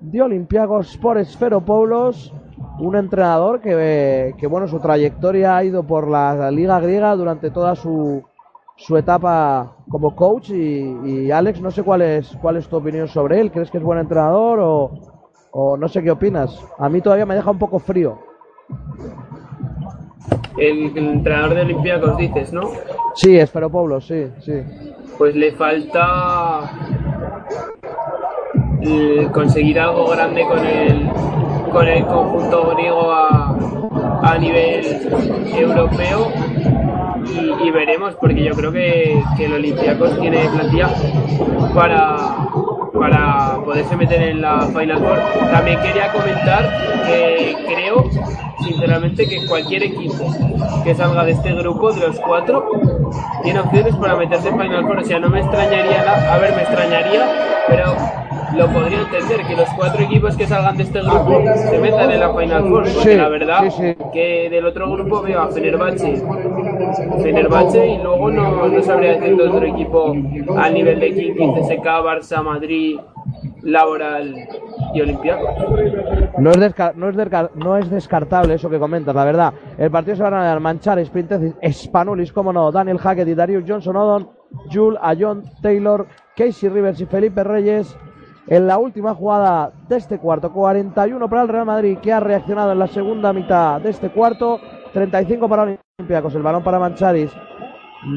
de Olympiacos por Esferopoulos, un entrenador que, que bueno, su trayectoria ha ido por la liga griega durante toda su su etapa como coach y, y, Alex, no sé cuál es, cuál es tu opinión sobre él. ¿Crees que es buen entrenador o, o no sé qué opinas? A mí todavía me deja un poco frío. El, el entrenador de Olympiacos dices, ¿no? Sí, espero Pablo, sí, sí. Pues le falta eh, conseguir algo grande con el, con el conjunto griego a, a nivel europeo y, veremos, porque yo creo que, que el Olympiacos tiene plantilla para, para poderse meter en la Final Four. También quería comentar que creo, sinceramente, que cualquier equipo que salga de este grupo, de los cuatro, tiene opciones para meterse en Final Four. O sea, no me extrañaría, la, a ver, me extrañaría, pero lo podría entender que los cuatro equipos que salgan de este grupo se metan en la Final Four. Porque Sí, la verdad sí, sí. que del otro grupo veo a Fenerbahce, Fenerbahce y luego no, no sabría decir de otro equipo a nivel de King, CSK, Barça, Madrid, Laboral y Olympiacos. No es, no, es no es descartable eso que comentas, la verdad. El partido se va a ganar Manchar, Sprintesis, Spanulis, como no, Daniel Hackett y Darius Johnson Odon, Jules, Ayon, Taylor, Casey Rivers y Felipe Reyes. En la última jugada de este cuarto, 41 para el Real Madrid, que ha reaccionado en la segunda mitad de este cuarto, 35 para Olympiacos, el balón para Mancharis,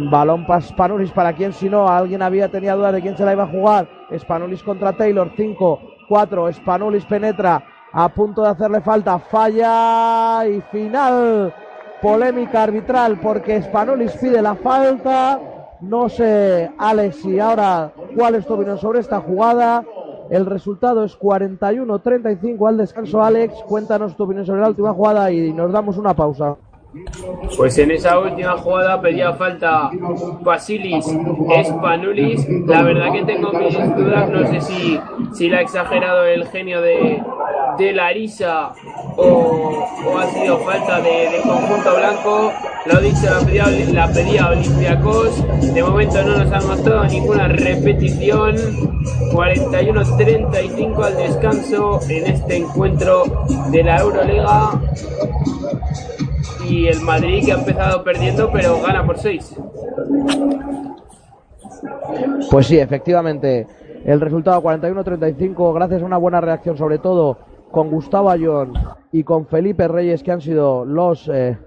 Balón para Spanulis, para quien si no, alguien había tenía dudas de quién se la iba a jugar. Spanulis contra Taylor, 5 4. Spanulis penetra a punto de hacerle falta. Falla y final. Polémica arbitral porque Spanulis pide la falta. No sé, Alex, si ahora cuál es tu opinión sobre esta jugada. El resultado es 41-35 al descanso. Alex, cuéntanos tu opinión sobre la última jugada y nos damos una pausa. Pues en esa última jugada pedía falta Basilis Spanulis. La verdad que tengo mis dudas, no sé si, si la ha exagerado el genio de, de Larisa o, o, ha sido falta de, conjunto blanco. Lo dicho, la pedía, la pedía Olympiacos. De momento no nos han mostrado ninguna repetición. 41-35 al descanso en este encuentro de la Euroliga y el Madrid que ha empezado perdiendo pero gana por 6. Pues sí, efectivamente, el resultado 41-35 gracias a una buena reacción sobre todo con Gustavo Ayón y con Felipe Reyes que han sido los eh,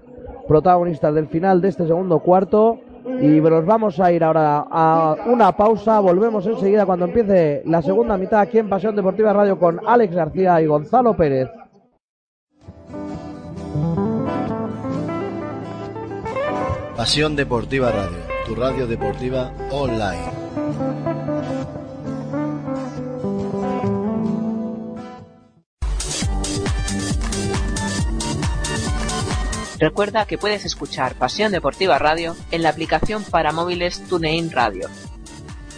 protagonistas del final de este segundo cuarto y nos vamos a ir ahora a una pausa, volvemos enseguida cuando empiece la segunda mitad aquí en Pasión Deportiva Radio con Alex García y Gonzalo Pérez. Pasión Deportiva Radio, tu radio deportiva online. Recuerda que puedes escuchar Pasión Deportiva Radio en la aplicación para móviles TuneIn Radio.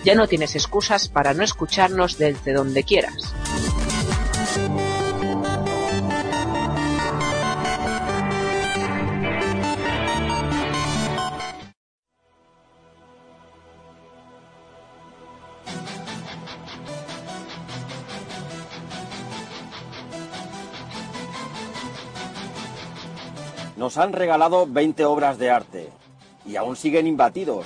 Ya no tienes excusas para no escucharnos desde donde quieras. Han regalado 20 obras de arte y aún siguen imbatidos.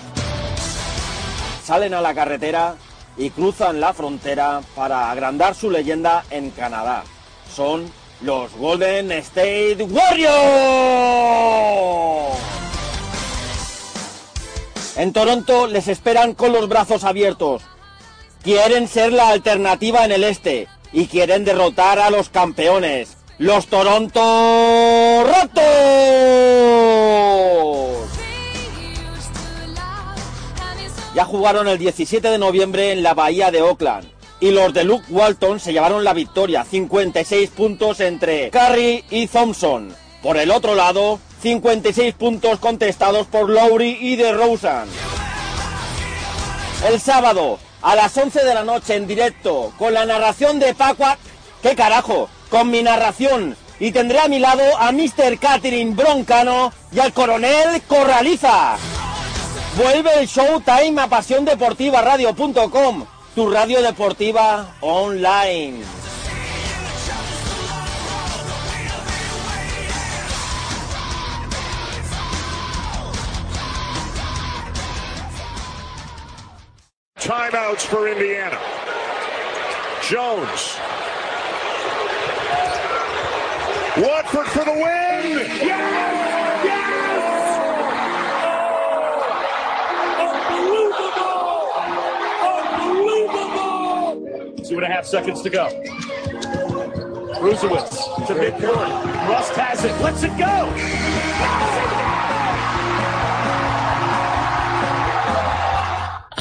Salen a la carretera y cruzan la frontera para agrandar su leyenda en Canadá. Son los Golden State Warriors. En Toronto les esperan con los brazos abiertos. Quieren ser la alternativa en el este y quieren derrotar a los campeones los Toronto Raptors. Ya jugaron el 17 de noviembre en la bahía de Oakland. Y los de Luke Walton se llevaron la victoria, 56 puntos entre Curry y Thompson. Por el otro lado, 56 puntos contestados por Lowry y DeRozan. El sábado, a las 11 de la noche en directo, con la narración de Paco... ¿Qué carajo? Con mi narración y tendré a mi lado a Mr. Catherine Broncano y al coronel Corraliza. Vuelve el Showtime a pasiondeportivaradio.com, tu radio deportiva online. Timeouts for Indiana. Jones Watford for the win! Yes! Yes! Unbelievable! Unbelievable! Two and a half seconds to go. Brusewitz to midcourt. Rust has it. Let's it go!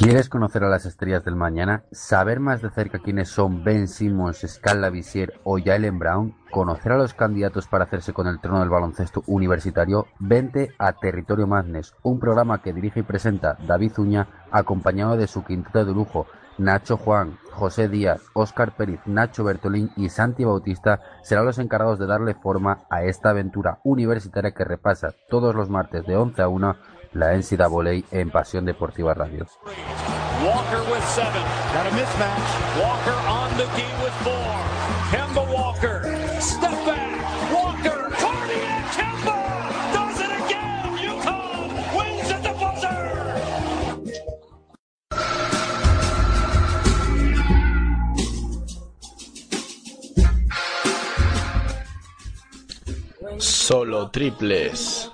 ¿Quieres conocer a las estrellas del mañana? ¿Saber más de cerca quiénes son Ben Simmons, Scala Visier o Jalen Brown? ¿Conocer a los candidatos para hacerse con el trono del baloncesto universitario? Vente a Territorio Madness, un programa que dirige y presenta David Uña, acompañado de su quinteto de lujo, Nacho Juan, José Díaz, Óscar Pérez, Nacho Bertolín y Santi Bautista serán los encargados de darle forma a esta aventura universitaria que repasa todos los martes de 11 a 1 la NCAA en Pasión Deportiva Radio. Walker with seven. Got a mismatch. Walker on the key with four. Kemba Walker. Step back. Walker. Cardiac Kemba. Does it again. UConn wins at the buzzer. Solo triples.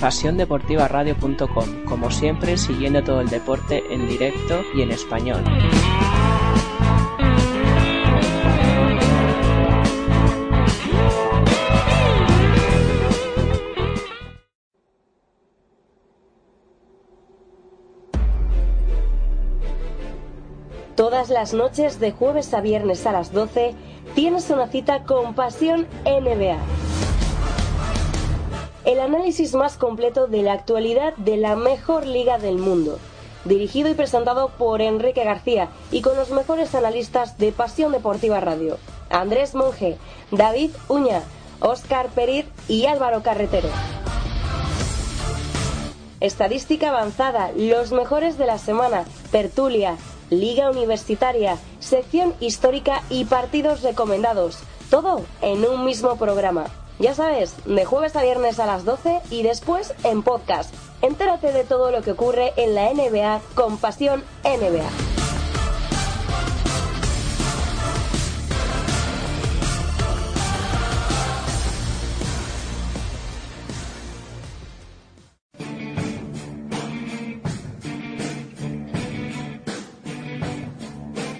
pasiondeportivaradio.com, como siempre siguiendo todo el deporte en directo y en español. Todas las noches de jueves a viernes a las 12 tienes una cita con Pasión NBA. El análisis más completo de la actualidad de la mejor liga del mundo. Dirigido y presentado por Enrique García y con los mejores analistas de Pasión Deportiva Radio. Andrés Monge, David Uña, Óscar Periz y Álvaro Carretero. Estadística avanzada, los mejores de la semana, tertulia, liga universitaria, sección histórica y partidos recomendados. Todo en un mismo programa. Ya sabes, de jueves a viernes a las 12 y después en podcast. Entérate de todo lo que ocurre en la NBA con Pasión NBA.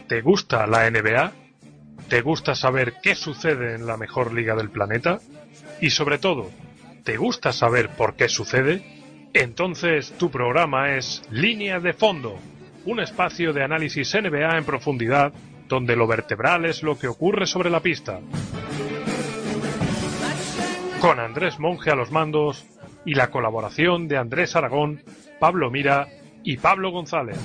¿Te gusta la NBA? ¿Te gusta saber qué sucede en la mejor liga del planeta? Y sobre todo, ¿te gusta saber por qué sucede? Entonces tu programa es Línea de Fondo, un espacio de análisis NBA en profundidad donde lo vertebral es lo que ocurre sobre la pista. Con Andrés Monge a los mandos y la colaboración de Andrés Aragón, Pablo Mira y Pablo González.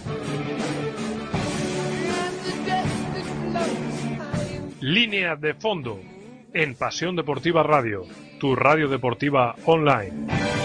Línea de fondo en Pasión Deportiva Radio, tu radio deportiva online.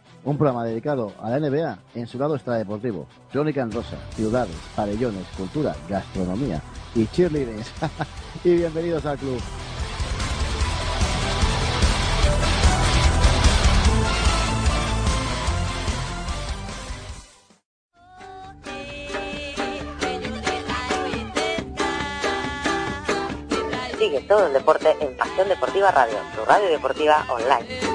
Un programa dedicado a la NBA en su lado extradeportivo. Crónica en rosa, ciudades, pabellones, cultura, gastronomía y cheerleaders. y bienvenidos al club. Sigue todo el deporte en Pasión Deportiva Radio, tu radio deportiva online.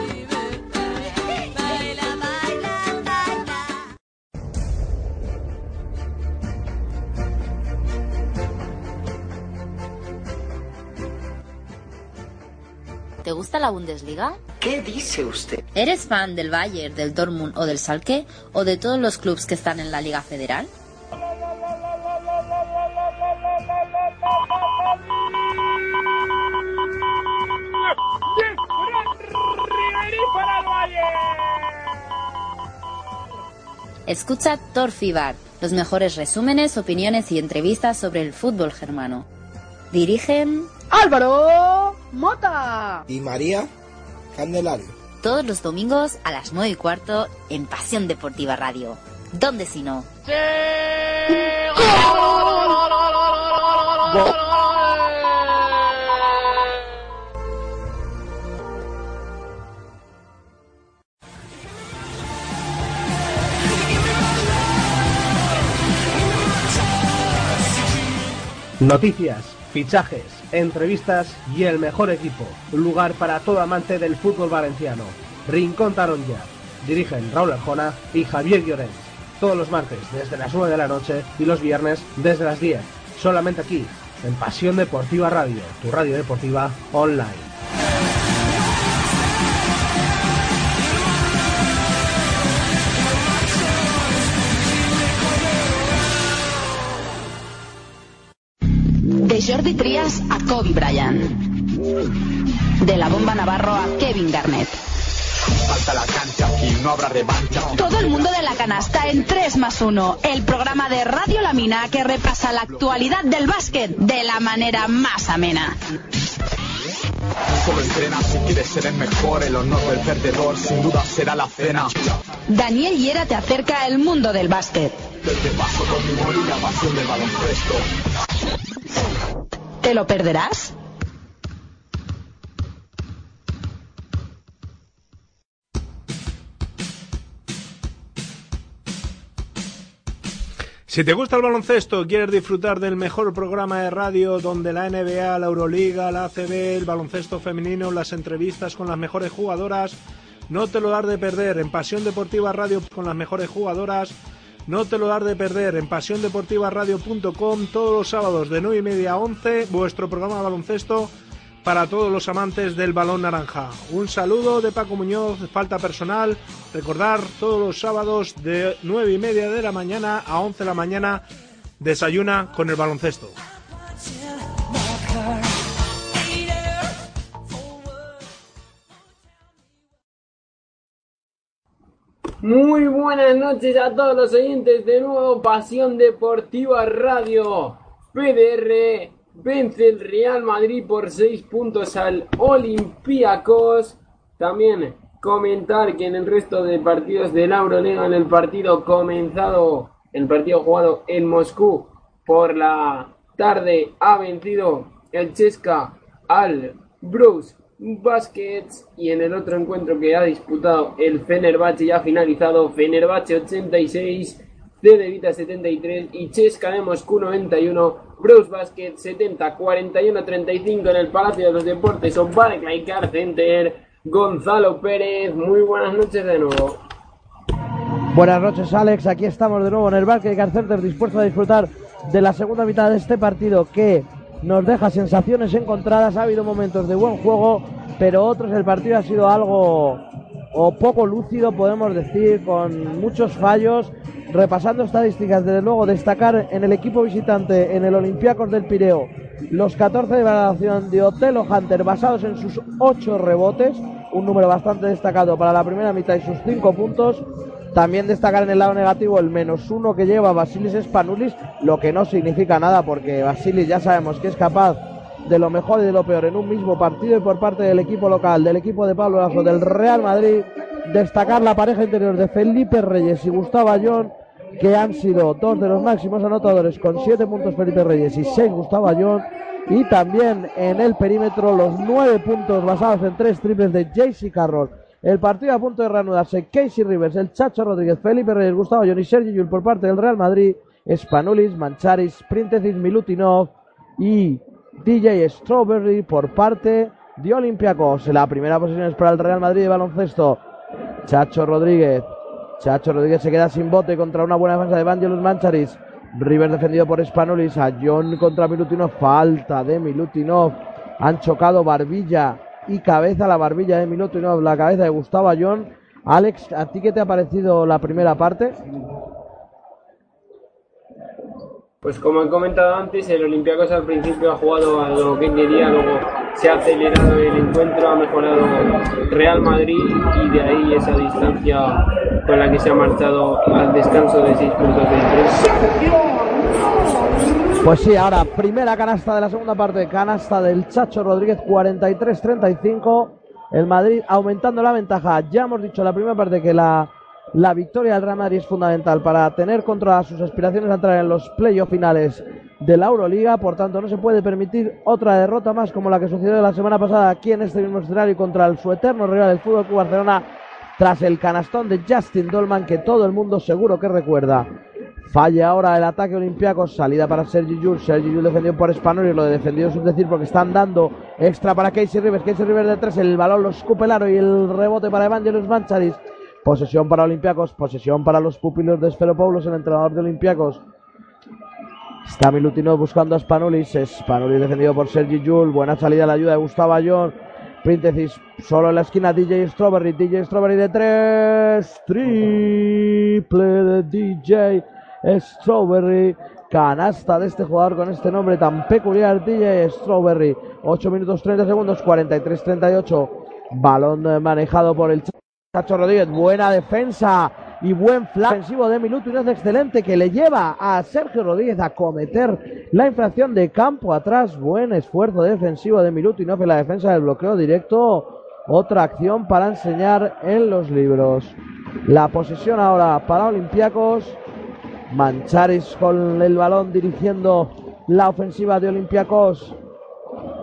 ¿Te gusta la Bundesliga? ¿Qué dice usted? ¿Eres fan del Bayern, del Dortmund o del Schalke o de todos los clubes que están en la Liga Federal? Escucha Torfibar, los mejores resúmenes, opiniones y entrevistas sobre el fútbol germano. Dirigen Álvaro Mota y María Candelario. Todos los domingos a las 9 y cuarto en Pasión Deportiva Radio. ¿Dónde si no? Noticias, fichajes, entrevistas y el mejor equipo. Lugar para todo amante del fútbol valenciano. Rincón Taronja. Dirigen Raúl Arjona y Javier Llorens. Todos los martes desde las 9 de la noche y los viernes desde las 10. Solamente aquí, en Pasión Deportiva Radio, tu radio deportiva online. Kobe Bryant. De la bomba Navarro a Kevin Garnett. Falta la cancha, aquí no habrá revancha. Todo el mundo de la canasta en 3 más 1, el programa de Radio La Mina que repasa la actualidad del básquet de la manera más amena. Solo entrena si quieres ser el mejor, el honor del perdedor sin duda será la cena. Daniel Hiera te acerca el mundo del básquet. Desde paso con mi pasión del baloncesto. ¿Te lo perderás? Si te gusta el baloncesto, quieres disfrutar del mejor programa de radio donde la NBA, la Euroliga, la ACB, el baloncesto femenino, las entrevistas con las mejores jugadoras, no te lo das de perder en Pasión Deportiva Radio con las mejores jugadoras. No te lo das de perder en pasiondeportivaradio.com todos los sábados de 9 y media a 11, vuestro programa de baloncesto para todos los amantes del balón naranja. Un saludo de Paco Muñoz, falta personal. Recordar todos los sábados de 9 y media de la mañana a 11 de la mañana, desayuna con el baloncesto. Muy buenas noches a todos los oyentes de nuevo Pasión Deportiva Radio. PDR vence el Real Madrid por 6 puntos al Olympiacos. También comentar que en el resto de partidos del Euroliga, en el partido comenzado, el partido jugado en Moscú por la tarde, ha vencido el Chesca al Bruce Baskets y en el otro encuentro que ha disputado el Fenerbahce ya ha finalizado Fenerbahce 86 de Vita 73 y Chesca de Moscú 91 Bruce Basket 70 41 35 en el Palacio de los Deportes o Barclay Car Center Gonzalo Pérez. Muy buenas noches de nuevo. Buenas noches Alex, aquí estamos de nuevo en el Barclay Car Center dispuestos a disfrutar de la segunda mitad de este partido que nos deja sensaciones encontradas. Ha habido momentos de buen juego, pero otros el partido ha sido algo o poco lúcido, podemos decir, con muchos fallos. Repasando estadísticas, desde luego destacar en el equipo visitante, en el Olympiacos del Pireo, los 14 de valoración de Otelo Hunter basados en sus 8 rebotes, un número bastante destacado para la primera mitad y sus 5 puntos. También destacar en el lado negativo el menos uno que lleva Basilis Spanulis, lo que no significa nada porque Basilis ya sabemos que es capaz de lo mejor y de lo peor en un mismo partido y por parte del equipo local, del equipo de Pablo Lazo, del Real Madrid, destacar la pareja interior de Felipe Reyes y Gustavo Ayón, que han sido dos de los máximos anotadores con siete puntos Felipe Reyes y seis Gustavo Ayón. Y también en el perímetro los nueve puntos basados en tres triples de JC Carroll. El partido a punto de reanudarse. Casey Rivers, el Chacho Rodríguez, Felipe Reyes, Gustavo Ayón y Sergio Yul por parte del Real Madrid. Spanulis, Mancharis, Príntesis, Milutinov y DJ Strawberry por parte de Olympiacos. La primera posición es para el Real Madrid de baloncesto. Chacho Rodríguez. Chacho Rodríguez se queda sin bote contra una buena defensa de Vangelos Mancharis. River defendido por Spanulis. A John contra Milutinov. Falta de Milutinov. Han chocado barbilla y cabeza. La barbilla de Milutinov. La cabeza de Gustavo John. Alex, ¿a ti qué te ha parecido la primera parte? Pues como he comentado antes, el Olympiacos al principio ha jugado a lo que quería, luego se ha acelerado el encuentro, ha mejorado Real Madrid y de ahí esa distancia con la que se ha marchado al descanso de 6 puntos de 3. Pues sí, ahora primera canasta de la segunda parte, canasta del Chacho Rodríguez 43-35. El Madrid aumentando la ventaja. Ya hemos dicho en la primera parte que la la victoria del Real Madrid es fundamental para tener contra sus aspiraciones a entrar en los playoffs finales de la Euroliga. Por tanto, no se puede permitir otra derrota más como la que sucedió la semana pasada aquí en este mismo escenario contra el su eterno rival del Fútbol Club Barcelona tras el canastón de Justin Dolman que todo el mundo seguro que recuerda. Falla ahora el ataque olimpiaco, salida para Sergi Jules, Sergi Jules defendido por Spanol y lo de defendido es decir porque están dando extra para Casey Rivers, Casey Rivers de tres, el balón lo escupe y el rebote para Evangelos Mancharis. Posesión para Olympiacos, posesión para los pupilos de Esferopoulos, el entrenador de Olympiacos. Está Milutino buscando a Spanulis. Spanulis defendido por Sergi Jul. Buena salida la ayuda de Gustavo Ayón. Príntesis solo en la esquina. DJ Strawberry. DJ Strawberry de tres. Triple de DJ Strawberry. Canasta de este jugador con este nombre tan peculiar. DJ Strawberry. 8 minutos 30 segundos. 43-38. Balón manejado por el Chacho Rodríguez, buena defensa y buen flash ofensivo de Minuto excelente que le lleva a Sergio Rodríguez a cometer la infracción de campo atrás. Buen esfuerzo defensivo de Minuto no la defensa del bloqueo directo. Otra acción para enseñar en los libros. La posesión ahora para Olympiacos. Mancharis con el balón dirigiendo la ofensiva de Olympiacos.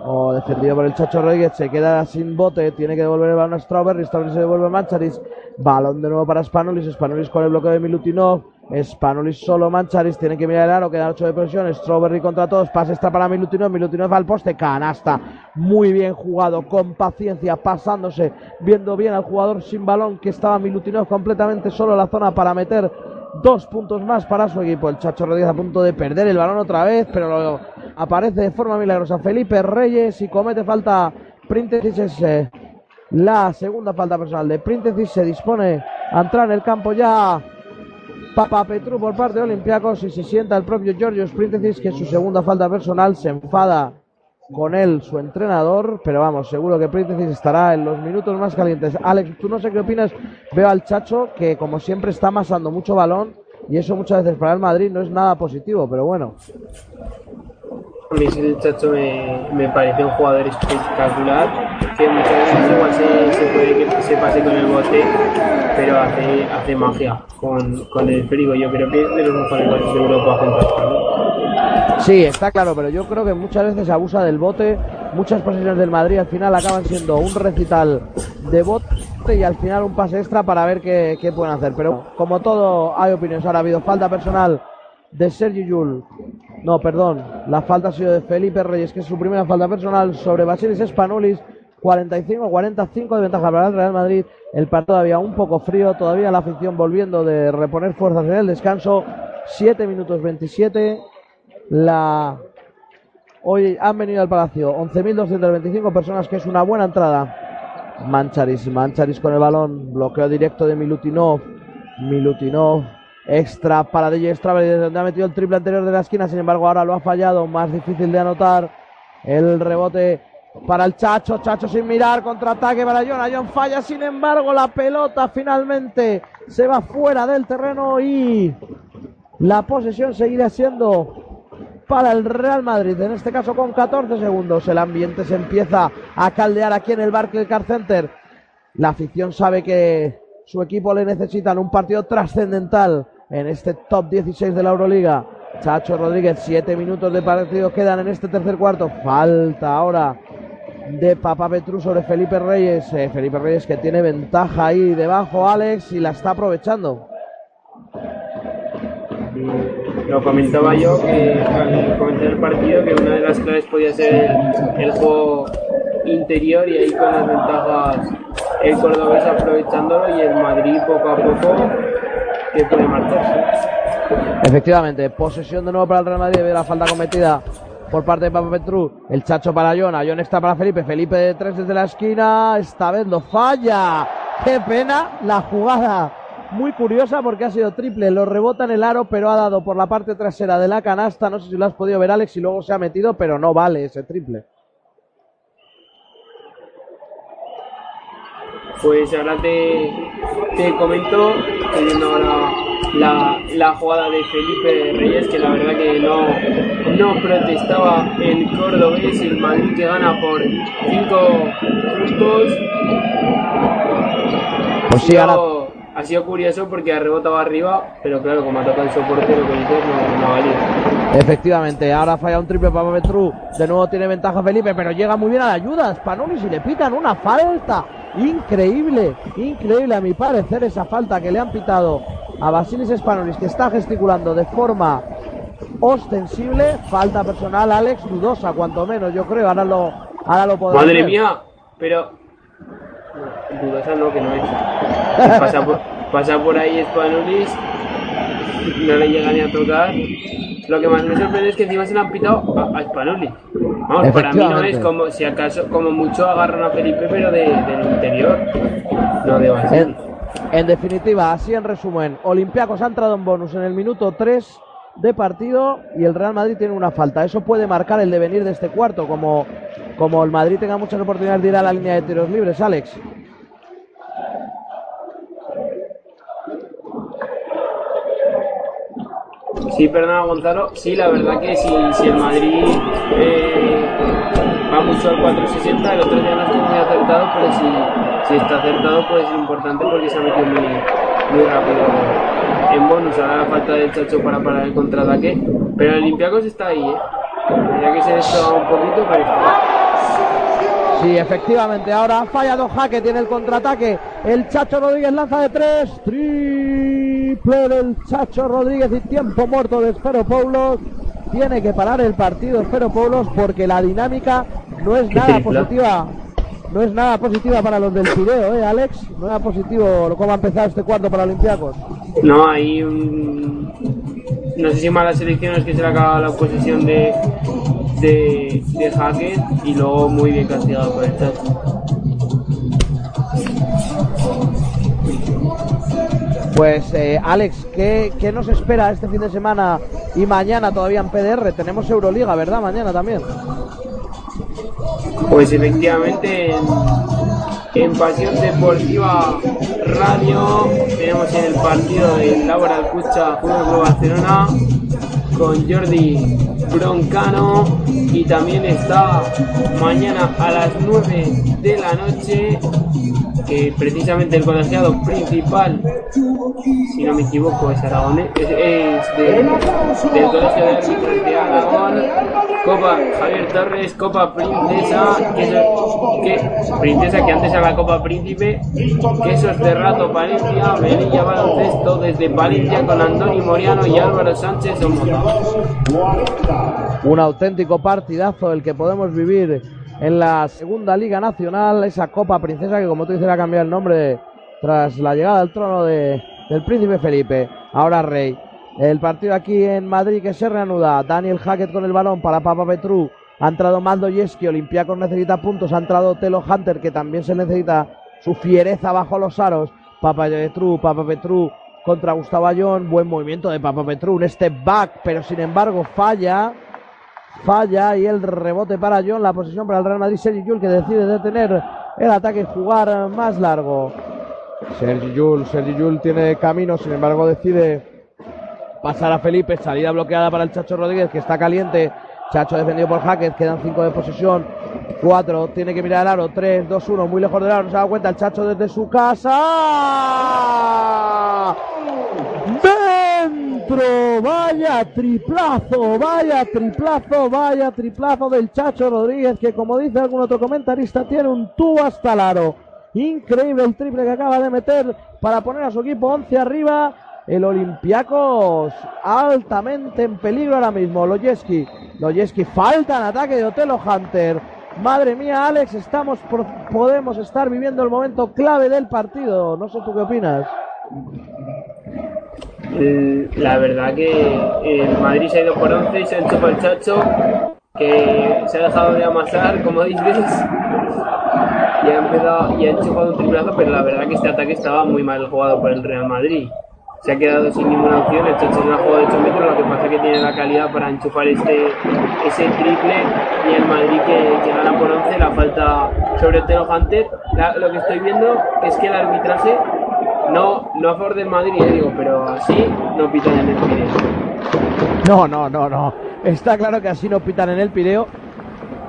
O defendido por el Chacho Rodríguez, se queda sin bote, tiene que devolver el balón a Strawberry, Strawberry se devuelve a Mancharis, balón de nuevo para Spanulis, Spanulis con el bloqueo de Milutinov, Spanulis solo Mancharis, tiene que mirar el aro, queda 8 de presión, Strawberry contra todos, pase extra para Milutinov, Milutinov al poste, canasta, muy bien jugado, con paciencia, pasándose, viendo bien al jugador sin balón que estaba Milutinov completamente solo en la zona para meter dos puntos más para su equipo. El Chacho Rodríguez a punto de perder el balón otra vez, pero lo, aparece de forma milagrosa Felipe Reyes y comete falta Príntesis. Es eh, la segunda falta personal de Príntesis. Se dispone a entrar en el campo ya Papa Petru por parte de Olympiacos y se sienta el propio Georgios Príntesis que su segunda falta personal se enfada con él su entrenador, pero vamos, seguro que Príntesis estará en los minutos más calientes. Alex, tú no sé qué opinas, veo al Chacho que como siempre está amasando mucho balón y eso muchas veces para el Madrid no es nada positivo, pero bueno. A mí el Chacho me, me parece un jugador espectacular, que muchas veces igual se, se puede que se pase con el bote, pero hace, hace magia con, con el frigo. Yo creo que es de los mejores goles de Europa junto. Sí, está claro, pero yo creo que muchas veces abusa del bote. Muchas posiciones del Madrid al final acaban siendo un recital de bote y al final un pase extra para ver qué, qué pueden hacer. Pero como todo, hay opiniones. Ahora ha habido falta personal de Sergi Yul. No, perdón. La falta ha sido de Felipe Reyes, que es su primera falta personal sobre Basilis Spanulis. 45-45 de ventaja para el Real Madrid. El partido todavía un poco frío, todavía la afición volviendo de reponer fuerzas en el descanso. 7 minutos 27. La Hoy han venido al Palacio 11.225 personas, que es una buena entrada. Mancharis, Mancharis con el balón, bloqueo directo de Milutinov. Milutinov, extra para DJ desde donde ha metido el triple anterior de la esquina, sin embargo ahora lo ha fallado, más difícil de anotar. El rebote para el Chacho, Chacho sin mirar, contraataque para John, John falla, sin embargo la pelota finalmente se va fuera del terreno y la posesión seguirá siendo para el Real Madrid, en este caso con 14 segundos. El ambiente se empieza a caldear aquí en el Barclaycard Center. La afición sabe que su equipo le necesita en un partido trascendental en este top 16 de la Euroliga. Chacho Rodríguez, 7 minutos de partido quedan en este tercer cuarto. Falta ahora de Papá Petru sobre Felipe Reyes. Eh, Felipe Reyes que tiene ventaja ahí debajo, Alex, y la está aprovechando. Lo comentaba yo que al comentar el partido que una de las claves podía ser el, el juego interior y ahí con las ventajas el cordobés aprovechándolo y el Madrid poco a poco Efectivamente, posesión de nuevo para el Real Madrid la falta cometida por parte de Papa Petru. El chacho para John. John está para Felipe. Felipe de tres desde la esquina. Esta vez lo falla. Qué pena la jugada. Muy curiosa porque ha sido triple. Lo rebota en el aro, pero ha dado por la parte trasera de la canasta. No sé si lo has podido ver, Alex, y luego se ha metido, pero no vale ese triple. Pues ahora te, te comento, estoy viendo ahora la, la jugada de Felipe Reyes, que la verdad que no, no protestaba el cordobés, el Madrid que gana por 5 puntos. Sí, ahora Ha sido curioso porque ha rebotado arriba, pero claro, como ha tocado el soporte, lo que dices no, no ha valido. Efectivamente, ahora falla un triple para Petru. De nuevo tiene ventaja Felipe, pero llega muy bien a la ayuda. Spanolis y le pitan una falta. Increíble, increíble a mi parecer esa falta que le han pitado a Basilis Spanolis, que está gesticulando de forma ostensible. Falta personal, Alex, dudosa, cuanto menos, yo creo. Ahora lo, ahora lo podemos Madre ver. mía, pero. Dudosa no, que no es. Pasa por, pasa por ahí Spanulis, no le llega ni a tocar. Lo que más me sorprende es que encima se le han pitado a, a Spanulis. Vamos, para mí no es como si acaso, como mucho agarran a Felipe, pero de, del interior, no de Basilis. En, en definitiva, así en resumen, Olympiacos ha entrado en bonus en el minuto 3 de partido y el Real Madrid tiene una falta. Eso puede marcar el devenir de este cuarto, como, como el Madrid tenga muchas oportunidades de ir a la línea de tiros libres, Alex. Sí, perdona Gonzalo. Sí, la verdad que si, si el Madrid eh, va mucho al 460, el otro día no estuvo muy acertado, pero si, si está acertado puede ser importante porque se ha metido muy, muy rápido en bonus. Ahora falta del Chacho para parar el contraataque. Pero el Olympiacos está ahí, ¿eh? Tendría que ser esto un poquito, pero. Sí, efectivamente, ahora ha fallado Jaque, tiene el contraataque. El Chacho Rodríguez lanza de tres. Triple del Chacho Rodríguez y tiempo muerto de Esferopoulos. Tiene que parar el partido Esferopoulos porque la dinámica no es nada positiva. No es nada positiva para los del Pireo, ¿eh, Alex? No era positivo cómo ha empezado este cuarto para Olympiacos. No, hay un. No sé si malas elecciones que se le acaba la posesión de, de, de Hackett y luego muy bien castigado por el Chacho. Pues, eh, Alex, ¿qué, ¿qué nos espera este fin de semana y mañana todavía en PDR? Tenemos Euroliga, ¿verdad? Mañana también. Pues efectivamente en, Pasión Deportiva Radio tenemos en el partido del Laboral Cucha Fútbol Club Barcelona con Jordi Broncano y también está mañana a las 9 de la noche que precisamente el colegiado principal si no me equivoco es Aragonés es, es de- del colegio de de Aragón Copa Javier Torres, Copa Princesa, que, Princesa que antes era la Copa Príncipe, Quesos de Rato Palencia, Melilla Baloncesto desde Palencia con Andoni Moriano y Álvaro Sánchez. Un auténtico partidazo el que podemos vivir en la segunda liga nacional, esa Copa Princesa que como tú dices ha cambiado el nombre tras la llegada al trono de, del príncipe Felipe, ahora rey. El partido aquí en Madrid que se reanuda, Daniel Hackett con el balón para Papa Petru, ha entrado Maldo Yeski, Olympiacos necesita puntos, ha entrado Telo Hunter que también se necesita su fiereza bajo los aros, Papa Petru, Papa Petru contra Gustavo Ayón, buen movimiento de Papa Petru, un step back, pero sin embargo falla, falla y el rebote para John, la posición para el Real Madrid, Sergi Yul que decide detener el ataque y jugar más largo. Sergi Yul, Sergi Yul tiene camino, sin embargo decide pasar a Felipe, salida bloqueada para el Chacho Rodríguez que está caliente. Chacho defendido por Jaques, quedan 5 de posesión. 4, tiene que mirar el aro. 3, 2, 1, muy lejos del aro. No se da cuenta el Chacho desde su casa. Dentro, vaya triplazo, vaya triplazo, vaya triplazo del Chacho Rodríguez, que como dice algún otro comentarista, tiene un tubo hasta el aro. Increíble el triple que acaba de meter para poner a su equipo 11 arriba. El Olympiacos altamente en peligro ahora mismo. Loyeski, Loyeski, falta en ataque de Otelo Hunter. Madre mía, Alex, estamos podemos estar viviendo el momento clave del partido. No sé tú qué opinas. Eh, La verdad que el Madrid se ha ido por 11 y se ha hecho por el Chacho, que se ha dejado de amasar, como dices, y ha empezado y ha enchufado un triplazo, pero la verdad que este ataque estaba muy mal jugado por el Real Madrid. Se ha quedado sin ninguna opción, Chacho no ha jugado de 8 metros, lo que pasa es que tiene la calidad para enchufar este ese triple y el Madrid que, que gana por 11, la falta sobre el Telo Hunter. La- lo que estoy viendo es que el arbitraje no, no a favor del Madrid, eh, digo, pero así no pitan en el Pireo. No, no, no, no. Está claro que así no pitan en el Pireo.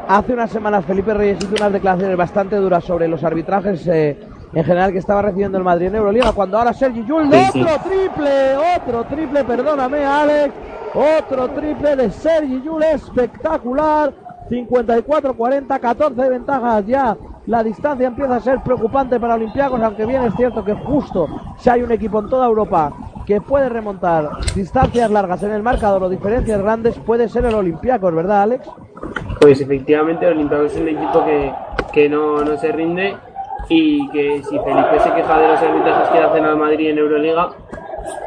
Hace unas semanas Felipe Reyes hizo unas declaraciones bastante duras sobre los arbitrajes eh, en general que estaba recibiendo el Madrid en Euroliga, cuando ahora Sergi Yul, Sí, sí. otro triple, otro triple, perdóname Alex, otro triple de Sergi Yul espectacular, 54-40, 14 de ventajas ya. La distancia empieza a ser preocupante para Olympiacos, aunque bien es cierto que justo si hay un equipo en toda Europa que puede remontar distancias largas en el marcador o diferencias grandes, puede ser el Olympiacos, ¿verdad, Alex? Pues efectivamente, el Olympiacos es un equipo que, que no, no se rinde y que si Felipe se queja de los arbitrajes que hacen al Madrid en Euroliga,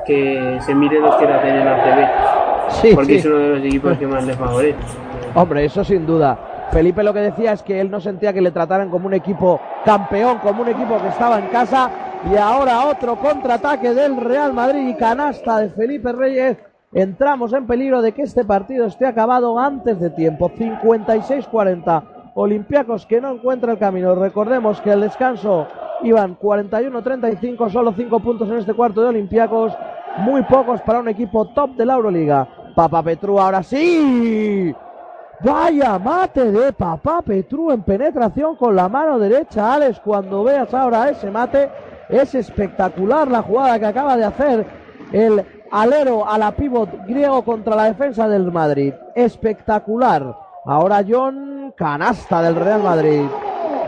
que se mire los que le hacen en ACB. Sí, porque sí. es uno de los equipos que más le favorece. Hombre, eso sin duda. Felipe lo que decía es que él no sentía que le trataran como un equipo campeón, como un equipo que estaba en casa. Y ahora otro contraataque del Real Madrid y canasta de Felipe Reyes. Entramos en peligro de que este partido esté acabado antes de tiempo. 56-40. Olympiacos que no encuentra el camino. Recordemos que al descanso iban 41-35, solo 5 puntos en este cuarto de Olympiacos. Muy pocos para un equipo top de la Euroliga. Papa Petru ahora sí. Vaya mate de Papá Petru en penetración con la mano derecha, Alex. Cuando veas ahora ese mate, es espectacular la jugada que acaba de hacer el alero a la pivot griego contra la defensa del Madrid. Espectacular. Ahora John, canasta del Real Madrid.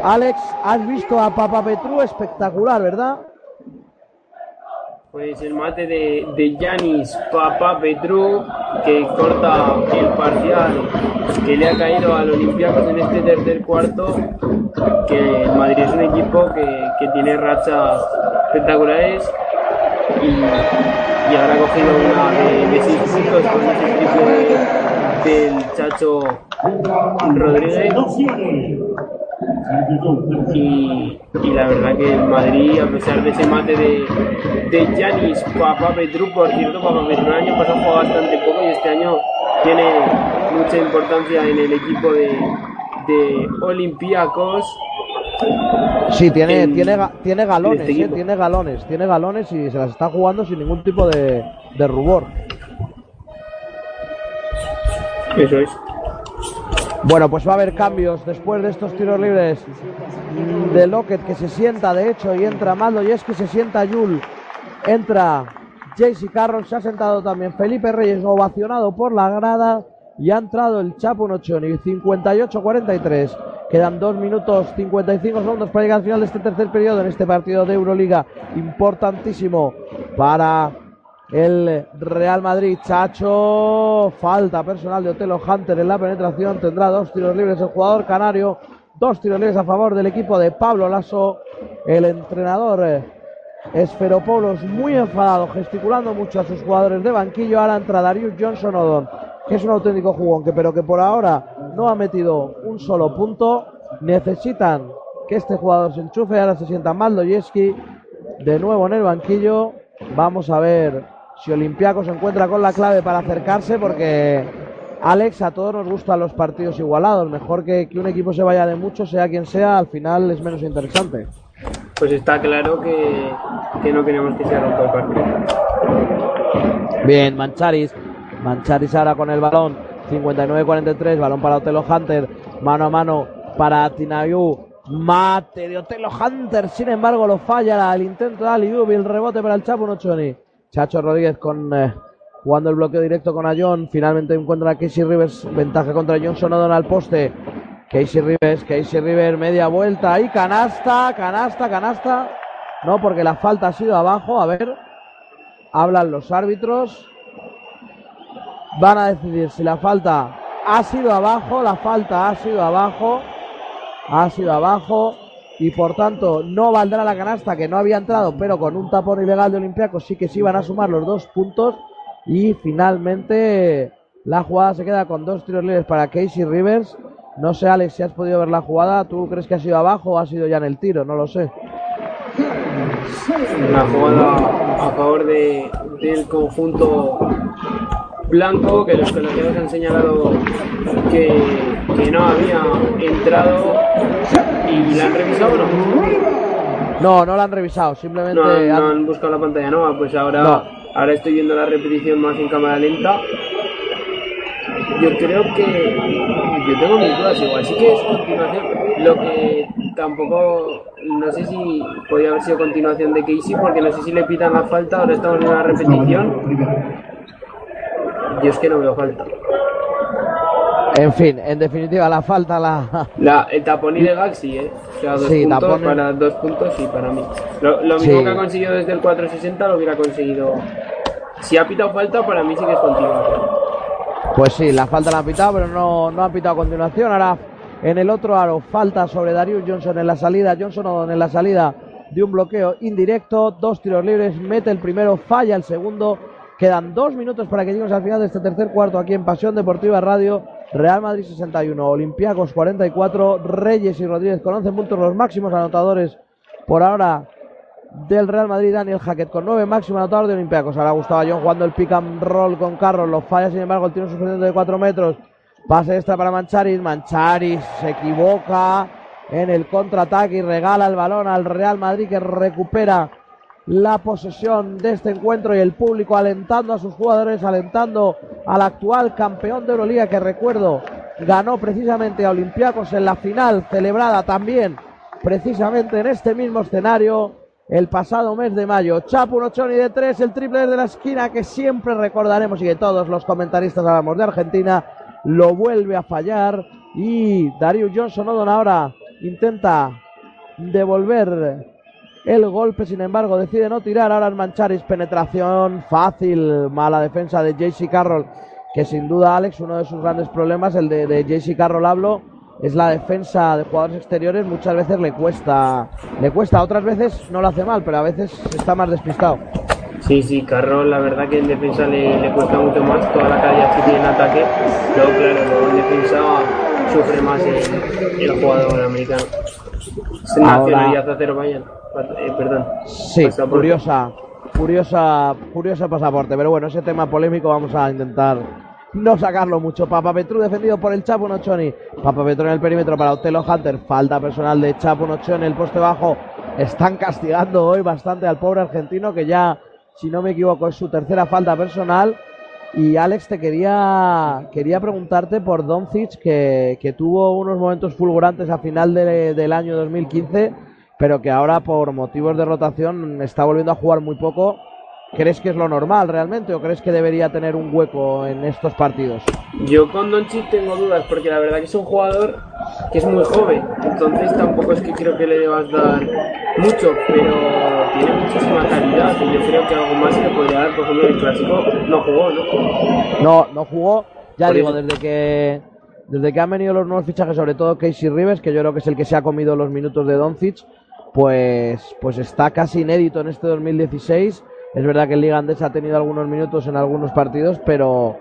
Alex, has visto a Papá Petru espectacular, ¿verdad? Pues el mate de, de Yanis Papa Petru que corta el parcial que le ha caído al Olympiacos en este tercer cuarto. Que el Madrid es un equipo que, que tiene rachas espectaculares y, ahora ha cogido una de, de puntos con ese triple de- del Chacho Rodríguez. Y, y la verdad que el Madrid, a pesar de ese mate de, de Yanis Papa Petru, por cierto, Papa Petru el año pasado jugaba bastante poco y este año tiene mucha importancia en el equipo de, de Olympiacos. Sí, tiene, En- tiene, tiene galones, este eh, equipo. tiene galones, tiene galones y se las está jugando sin ningún tipo de, de rubor. Eso es. Bueno, pues va a haber cambios después de estos tiros libres de Lockett que se sienta de hecho y entra Maldo y es que se sienta Yul, entra JC Carroll, se ha sentado también Felipe Reyes ovacionado por la grada y ha entrado el Chapo Nochoni, 58-43. Quedan 2 minutos 55 segundos para llegar al final de este tercer periodo en este partido de Euroliga importantísimo para el Real Madrid. Chacho, falta personal de Otelo Hunter en la penetración. Tendrá dos tiros libres el jugador canario. Dos tiros libres a favor del equipo de Pablo Lasso. El entrenador eh, Esferopoulos muy enfadado, gesticulando mucho a sus jugadores de banquillo. Ahora entra Darius Johnson Odon, que es un auténtico jugón, que pero que por ahora no ha metido un solo punto. Necesitan que este jugador se enchufe. Ahora se sienta Maldoyeski de nuevo en el banquillo. Vamos a ver si Olympiacos se encuentra con la clave para acercarse, porque Alex, a todos nos gustan los partidos igualados. Mejor que, que un equipo se vaya de mucho, sea quien sea, al final es menos interesante. Pues está claro que, que no queremos que se rompa el partido. Bien, Mancharis. Mancharis ahora con el balón. 59-43. Balón para Otelo Hunter. Mano a mano para Tinayu. Mate de Otelo Hunter. Sin embargo, lo falla el intento de Aliubi. El rebote para el Chapo Nochoni. Chacho Rodríguez con. eh, jugando el bloqueo directo con Ayón. Finalmente encuentra a Casey Rivers. Ventaja contra Johnson O'Donnell al poste. Casey Rivers, Casey Rivers, media vuelta. Ahí, canasta, canasta, canasta. No, porque la falta ha sido abajo. A ver. Hablan los árbitros. Van a decidir si la falta ha sido abajo. La falta ha sido abajo. Ha sido abajo. Y por tanto no valdrá la canasta que no había entrado, pero con un tapón ilegal de Olympiacos sí que sí van a sumar los dos puntos. Y finalmente la jugada se queda con dos tiros libres para Casey Rivers. No sé, Alex, si has podido ver la jugada. ¿Tú crees que ha sido abajo o ha sido ya en el tiro? No lo sé. Una jugada a favor de, del conjunto blanco, que los colegiados han señalado que, que no había entrado y la han revisado o no. No, no la han revisado. Simplemente No, han- han- no han buscado la pantalla nueva, pues ahora, No. ahora estoy viendo la repetición más en cámara lenta. Yo creo que. Yo tengo mis dudas, igual sí que es continuación. Lo que tampoco. No sé si podía haber sido continuación de Casey, porque no sé si le pitan la falta, ahora estamos en la repetición. Yo es que no veo falta. En fin, en definitiva, la falta la. La, el tapón ilegal sí, ¿eh? O sea, dos Sí, puntos tapón- para dos puntos y para mí. Lo, lo mismo Sí. que ha conseguido desde el 460 lo hubiera conseguido. Si ha pitado falta, para mí sí que es continuación. Pues sí, la falta la ha pitado, pero no, no ha pitado a continuación. Ahora en el otro aro, falta sobre Darius Johnson en la salida. Johnson O'Donnell en la salida de un bloqueo indirecto. Dos tiros libres, mete el primero, falla el segundo. Quedan dos minutos para que lleguemos al final de este tercer cuarto aquí en Pasión Deportiva Radio. Real Madrid 61, Olympiacos 44, Reyes y Rodríguez con 11 puntos, los máximos anotadores por ahora del Real Madrid, Daniel Hackett con 9 máximo anotador de Olympiacos. Ahora Gustavo John jugando el pick and roll con Carros, lo falla sin embargo el tiro suficiente de 4 metros. Pase extra para Mancharis, Mancharis se equivoca en el contraataque y regala el balón al Real Madrid que recupera la posesión de este encuentro y el público alentando a sus jugadores, alentando al actual campeón de Euroliga que recuerdo ganó precisamente a Olympiacos en la final celebrada también precisamente en este mismo escenario el pasado mes de mayo. Chapu Nochoni de tres, el triple desde la esquina que siempre recordaremos y que todos los comentaristas hablamos de Argentina, lo vuelve a fallar y Darius Johnson Odon ahora intenta devolver el golpe, sin embargo, decide no tirar. Ahora el Mancharis, penetración fácil, mala defensa de JC Carroll, que sin duda, Alex, uno de sus grandes problemas, el de, de JC Carroll hablo, es la defensa de jugadores exteriores. Muchas veces le cuesta, le cuesta, otras veces no lo hace mal, pero a veces está más despistado. Sí, sí, Carroll, la verdad que en defensa le, le cuesta mucho más toda la calidad que tiene en ataque. Pero claro, en defensa sufre más el, el jugador americano. Nacionalidad Azerbaiyán. Eh, perdón. Sí, Pasaporte. curiosa, curiosa, curiosa pasaporte. Pero bueno, ese tema polémico vamos a intentar no sacarlo mucho. Papa Petru defendido por el Chapo Nochoni. Papa Petru en el perímetro para Otelo Hunter. Falta personal de Chapo Nochoni. El poste bajo. Están castigando hoy bastante al pobre argentino que ya, si no me equivoco, es su tercera falta personal. Y Alex, te quería, quería preguntarte por Doncic, que, que tuvo unos momentos fulgurantes a final de- del año 2015, pero que ahora por motivos de rotación está volviendo a jugar muy poco. ¿Crees que es lo normal realmente o crees que debería tener un hueco en estos partidos? Yo con Doncic tengo dudas porque la verdad que es un jugador que es muy joven, entonces tampoco es que creo que le debas dar mucho, pero tiene muchísima calidad y yo creo que algo más le podría dar, por ejemplo, el clásico no jugó, ¿no? No, no jugó. Ya Por digo, eso. desde que desde que han venido los nuevos fichajes, sobre todo Casey Rivers, que yo creo que es el que se ha comido los minutos de Doncic, pues, pues está casi inédito en este 2016. Es verdad que el Liga Andesa ha tenido algunos minutos en algunos partidos, pero,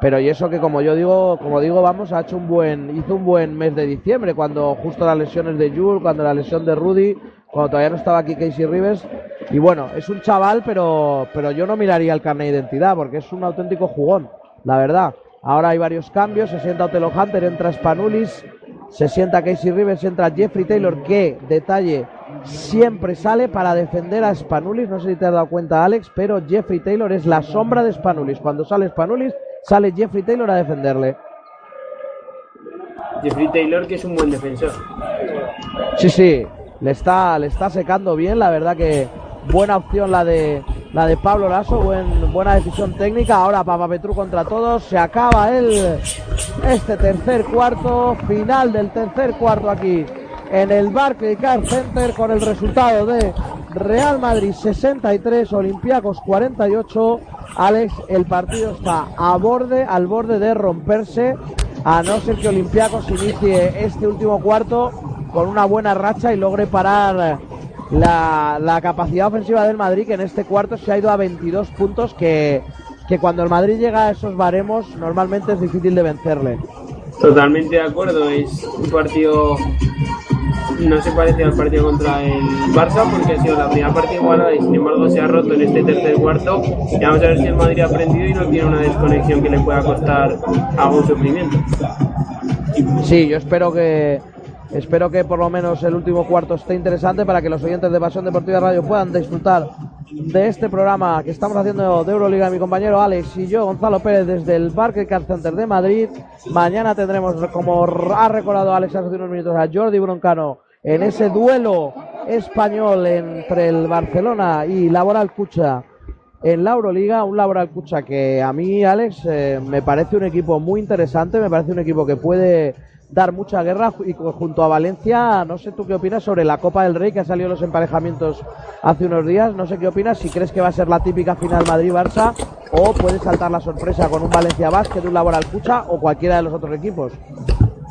pero y eso que como yo digo, como digo, vamos, ha hecho un buen, hizo un buen mes de diciembre, cuando justo las lesiones de Jules, cuando la lesión de Rudy, cuando todavía no estaba aquí Casey Rivers. Y bueno, es un chaval, pero, pero yo no miraría el carnet de identidad, porque es un auténtico jugón, la verdad. Ahora hay varios cambios, se sienta Otelo Hunter, entra Spanulis, se sienta Casey Rivers, entra Jeffrey Taylor, que, detalle, siempre sale para defender a Spanulis. No sé si te has dado cuenta, Alex, pero Jeffrey Taylor es la sombra de Spanulis. Cuando sale Spanulis, sale Jeffrey Taylor a defenderle. Jeffrey Taylor, que es un buen defensor. Sí, sí, le está, le está secando bien. La verdad que buena opción la de la de Pablo Lasso, buen, buena decisión técnica. Ahora Papa Petru contra todos. Se acaba el este tercer cuarto, final del tercer cuarto aquí en el Barclays Car Center con el resultado de Real Madrid 63, Olympiacos 48. Alex, el partido está a borde, al borde de romperse, a no ser que Olympiacos inicie este último cuarto con una buena racha y logre parar la, la capacidad ofensiva del Madrid, que en este cuarto se ha ido a 22 puntos, que, que cuando el Madrid llega a esos baremos normalmente es difícil de vencerle. Totalmente de acuerdo, es un partido no se parece al partido contra el Barça porque ha sido la primera parte igualada y sin embargo se ha roto en este tercer cuarto y vamos a ver si el Madrid ha aprendido y no tiene una desconexión que le pueda costar algún sufrimiento. Sí, yo espero que espero que por lo menos el último cuarto esté interesante para que los oyentes de Pasión Deportiva Radio puedan disfrutar de este programa que estamos haciendo de Euroliga mi compañero Alex y yo Gonzalo Pérez desde el Car Center de Madrid. Mañana tendremos como ha recordado Alex hace unos minutos a Jordi Broncano en ese duelo español entre el Barcelona y Laboral Cucha en la Euroliga, un Laboral Cucha que a mí, Alex, eh, me parece un equipo muy interesante, me parece un equipo que puede dar mucha guerra y junto a Valencia, no sé tú qué opinas sobre la Copa del Rey que ha salido los emparejamientos hace unos días, no sé qué opinas, si crees que va a ser la típica final Madrid-Barça o puede saltar la sorpresa con un Valencia Basket, un Laboral Cucha o cualquiera de los otros equipos.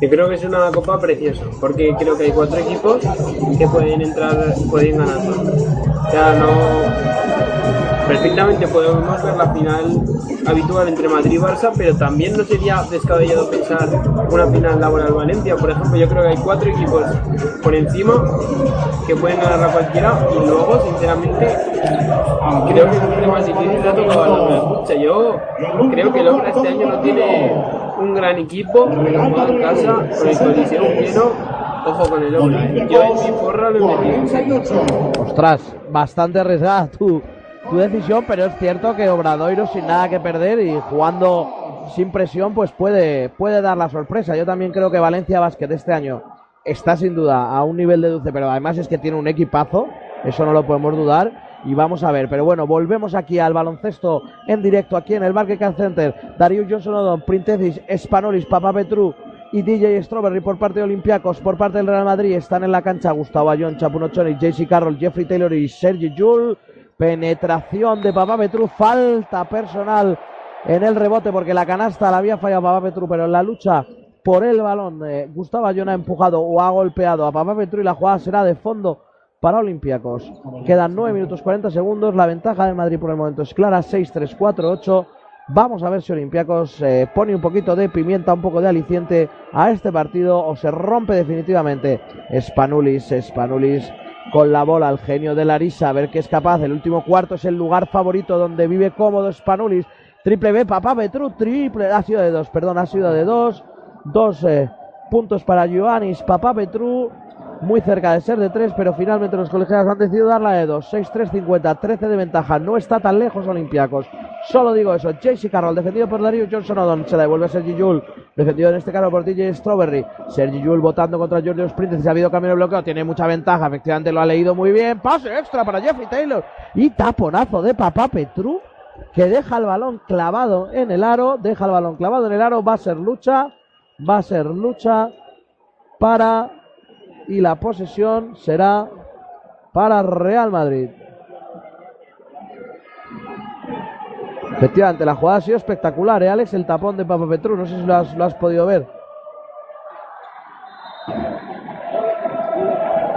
Yo creo que es una copa preciosa, porque creo que hay cuatro equipos que pueden entrar, pueden ganar. Sea, no. Perfectamente podemos ver la final habitual entre Madrid y Barça, pero también no sería descabellado pensar una final laboral Valencia. Por ejemplo, yo creo que hay cuatro equipos por encima que pueden ganar a cualquiera y luego, sinceramente, creo que es más difícil la escucha. Yo creo que el Obra este año no tiene un gran equipo, pero en casa, con el coliseo lleno, ojo con el hombre. Yo en mi porra lo he metido. Ostras, bastante arriesgada tu, tu decisión, pero es cierto que Obradoiro sin nada que perder y jugando sin presión, pues puede, puede dar la sorpresa. Yo también creo que Valencia Basket este año está sin duda a un nivel de dulce, pero además es que tiene un equipazo, eso no lo podemos dudar y vamos a ver. Pero bueno, volvemos aquí al baloncesto en directo aquí en el Barclaycard Center. Darío Johnson Odon, Printesis, Spanolis, Papa Petru y DJ Strawberry por parte de Olympiacos, por parte del Real Madrid. Están en la cancha Gustavo Ayón, Chapunochoni, JC Carroll, Jeffrey Taylor y Sergi Jul. Penetración de Papa Petru, falta personal en el rebote porque la canasta la había fallado Papa Petru, pero en la lucha por el balón eh, Gustavo Ayón ha empujado o ha golpeado a Papa Petru y la jugada será de fondo para Olympiacos. Quedan 9 minutos 40 segundos. La ventaja del Madrid por el momento es clara: 6-3, 4-8. Vamos a ver si Olympiacos eh, pone un poquito de pimienta, un poco de aliciente a este partido o se rompe definitivamente. Spanulis, Spanulis con la bola al genio de Larisa, a ver qué es capaz. El último cuarto es el lugar favorito donde vive cómodo Spanulis. Triple B, papá Petru, triple, ha sido de dos, perdón, ha sido de dos. Dos eh, puntos para Ioannis, papá Petru muy cerca de ser de 3, pero finalmente los colegiados han decidido darla de 2. 6-3-50, 13 de ventaja. No está tan lejos Olympiacos. Solo digo eso. JC Carroll, defendido por Darío Johnson Odon. Se la devuelve a Sergi Yul. Defendido en este caso por DJ Strawberry. Sergi Yul votando contra George Sprint. Si ha habido cambio de bloqueo, tiene mucha ventaja. Efectivamente lo ha leído muy bien. Pase extra para Jeffrey Taylor. Y taponazo de Papá Petru. Que deja el balón clavado en el aro. Deja el balón clavado en el aro. Va a ser lucha. Va a ser lucha para y la posesión será para Real Madrid. Efectivamente, la jugada ha sido espectacular, ¿eh, Alex? El tapón de Papa Petru, no sé si lo has, lo has podido ver.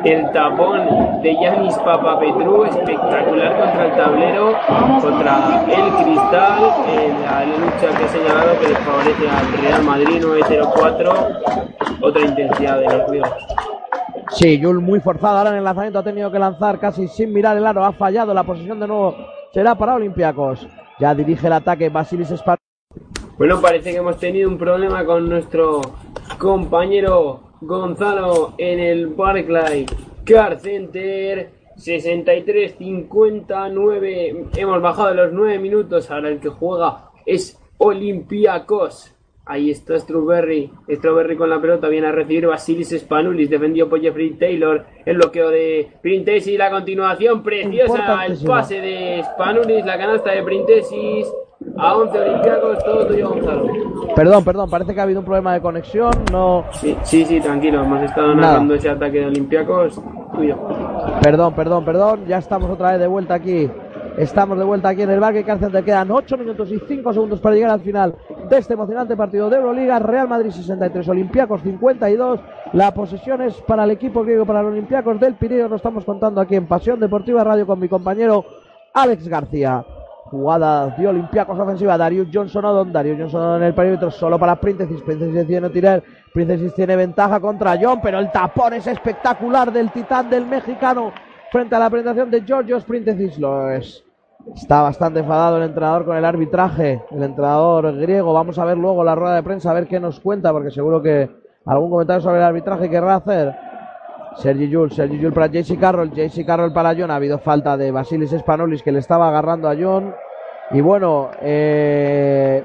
El tapón de Yanis Papapetru, espectacular contra el tablero, contra el cristal, en la lucha que he señalado que les favorece al Real Madrid 9-0-4, otra intensidad de los juegos. Sí, Yul muy forzado ahora en el lanzamiento, ha tenido que lanzar casi sin mirar el aro, ha fallado la posición de nuevo, será para Olympiacos. Ya dirige el ataque Basilis Spar. Bueno, parece que hemos tenido un problema con nuestro compañero Gonzalo en el Barclay Car Center. 63-59. Hemos bajado los 9 minutos. Ahora el que juega es Olympiacos. Ahí está Strawberry. Strawberry con la pelota viene a recibir Basilis Spanulis. Defendido por Jeffrey Taylor. El bloqueo de Printesis. La continuación preciosa. El pase de Spanulis. La canasta de Printesis. A 11 Olympiacos. Todo tuyo, Gonzalo. Perdón, perdón, parece que ha habido un problema de conexión. No. Sí, sí, sí, tranquilo. Hemos estado narrando ese ataque de Olympiacos. Tuyo. Perdón, perdón, perdón. Ya estamos otra vez de vuelta aquí. Estamos de vuelta aquí en el Barque Cárcel. Te quedan 8 minutos y 5 segundos para llegar al final de este emocionante partido de Euroliga. Real Madrid 63, Olympiacos 52. La posesión es para el equipo griego, para los Olympiacos del Pireo. Lo estamos contando aquí en Pasión Deportiva Radio con mi compañero Alex García. Jugada de Olympiacos ofensiva. Darius Johnson Odon. Darius Johnson Odon en el perímetro solo para. Príncesis decide no tirar. Príncesis tiene ventaja contra John, pero el tapón es espectacular del titán del mexicano frente a la presentación de Georgios Príncesis. Lo es. Está bastante enfadado el entrenador con el arbitraje, el entrenador griego. Vamos a ver luego la rueda de prensa, a ver qué nos cuenta, porque seguro que algún comentario sobre el arbitraje querrá hacer. Sergi Jules, Sergi Jules para JC Carroll, JC Carroll para John. Ha habido falta de Basilis Spanolis que le estaba agarrando a John. Y bueno, eh,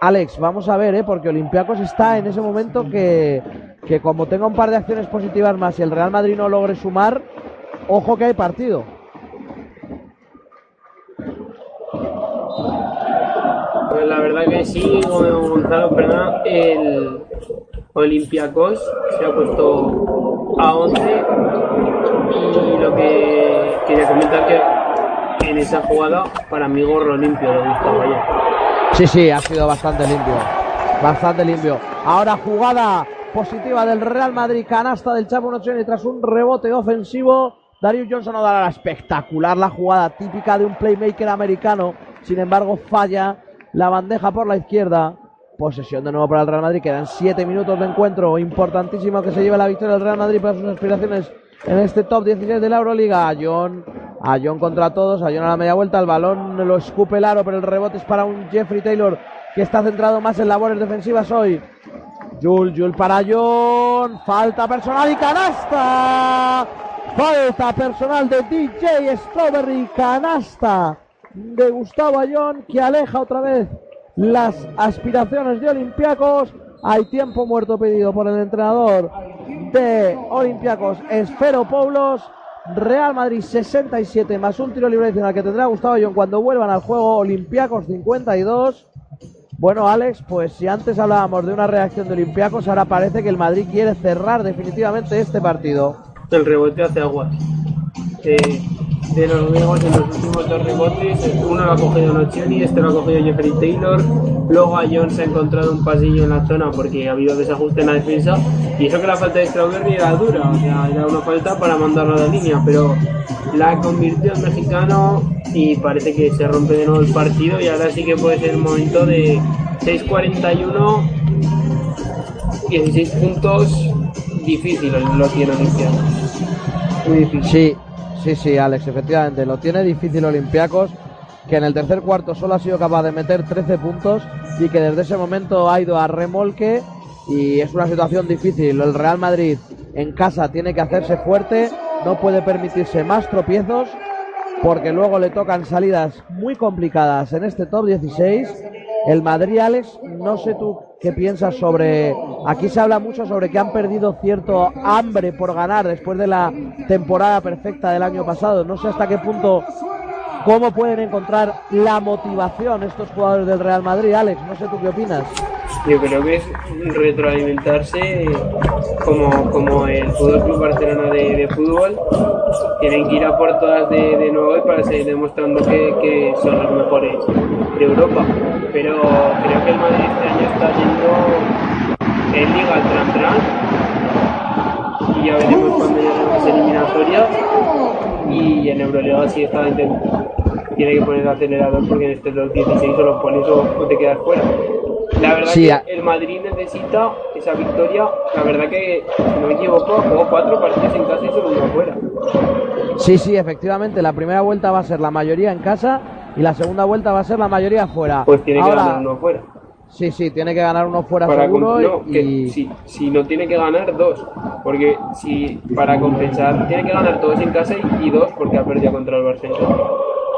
Alex, vamos a ver, ¿eh? porque Olympiacos está en ese momento que, que como tenga un par de acciones positivas más y el Real Madrid no logre sumar, ojo que hay partido. Pues la verdad que sí, Gonzalo, perdona, el Olympiacos se ha puesto a 11 y lo que quería comentar que en esa jugada para mí gorro limpio de Gustavo ayer. Sí, sí, ha sido bastante limpio. Bastante limpio. Ahora jugada positiva del Real Madrid, canasta del Chapo Nochoni tras un rebote ofensivo. Darius Johnson no dará espectacular la jugada típica de un playmaker americano. Sin embargo, falla la bandeja por la izquierda. Posesión de nuevo para el Real Madrid. Quedan 7 minutos de encuentro. Importantísimo que se lleve la victoria del Real Madrid para sus aspiraciones en este top 16 de la Euroliga. A John, a John contra todos. A John a la media vuelta. El balón lo escupe el aro, pero el rebote es para un Jeffrey Taylor que está centrado más en labores defensivas hoy. Jul, Jul para John. Falta personal y canasta. Falta personal de DJ Strawberry. Canasta de Gustavo Ayón que aleja otra vez las aspiraciones de Olympiacos. Hay tiempo muerto pedido por el entrenador de Olympiacos, Esfero Paulos. Real Madrid 67 más un tiro libre adicional que tendrá Gustavo Ayón cuando vuelvan al juego. Olympiacos 52. Bueno, Alex, pues si antes hablábamos de una reacción de Olympiacos, ahora parece que el Madrid quiere cerrar definitivamente este partido. El rebote hace aguas. Eh, de los griegos en los últimos dos rebotes, uno lo ha cogido Nocioni, este lo ha cogido Jeffrey Taylor. Luego a John se ha encontrado un pasillo en la zona porque ha habido desajuste en la defensa. Y eso que la falta de Strawberry era dura, o sea, era una falta para mandarlo a la línea, pero la convirtió en mexicano y parece que se rompe de nuevo el partido. Y ahora sí que puede ser el momento de 6-41, 16 puntos. Difícil lo tiene Olimpiano. Muy difícil. Sí, sí, sí, Alex, efectivamente. Lo tiene difícil Olympiacos, que en el tercer cuarto solo ha sido capaz de meter 13 puntos y que desde ese momento ha ido a remolque y es una situación difícil. El Real Madrid en casa tiene que hacerse fuerte, no puede permitirse más tropiezos porque luego le tocan salidas muy complicadas en este top 16. El Madrid, Alex, no sé tú qué piensas sobre... Aquí se habla mucho sobre que han perdido cierto hambre por ganar después de la temporada perfecta del año pasado. No sé hasta qué punto, cómo pueden encontrar la motivación estos jugadores del Real Madrid, Alex. No sé tú qué opinas. Yo creo que es retroalimentarse como, como el Fútbol Club Barcelona de, de fútbol. Tienen que ir a por todas de, de nuevo para seguir demostrando que, que son los mejores de Europa. Pero creo que el Madrid este año está yendo en Liga al tran tran. Y ya veremos cuando lleguen las eliminatorias. Y en Euroliga sí está. Tiene que poner el acelerador porque en este 2016 o lo pones o, te quedas fuera. La verdad Sí, que a- el Madrid necesita esa victoria. La verdad que, si no me equivoco, jugó cuatro partidos en casa y solo uno afuera. Sí, sí, efectivamente. La primera vuelta va a ser la mayoría en casa y la segunda vuelta va a ser la mayoría afuera. Pues tiene que ganar uno afuera. Sí, sí, tiene que ganar uno fuera para seguro no, y, que si, si no tiene que ganar dos, porque si para compensar tiene que ganar todos en casa y, y dos porque ha perdido contra el Barcelona.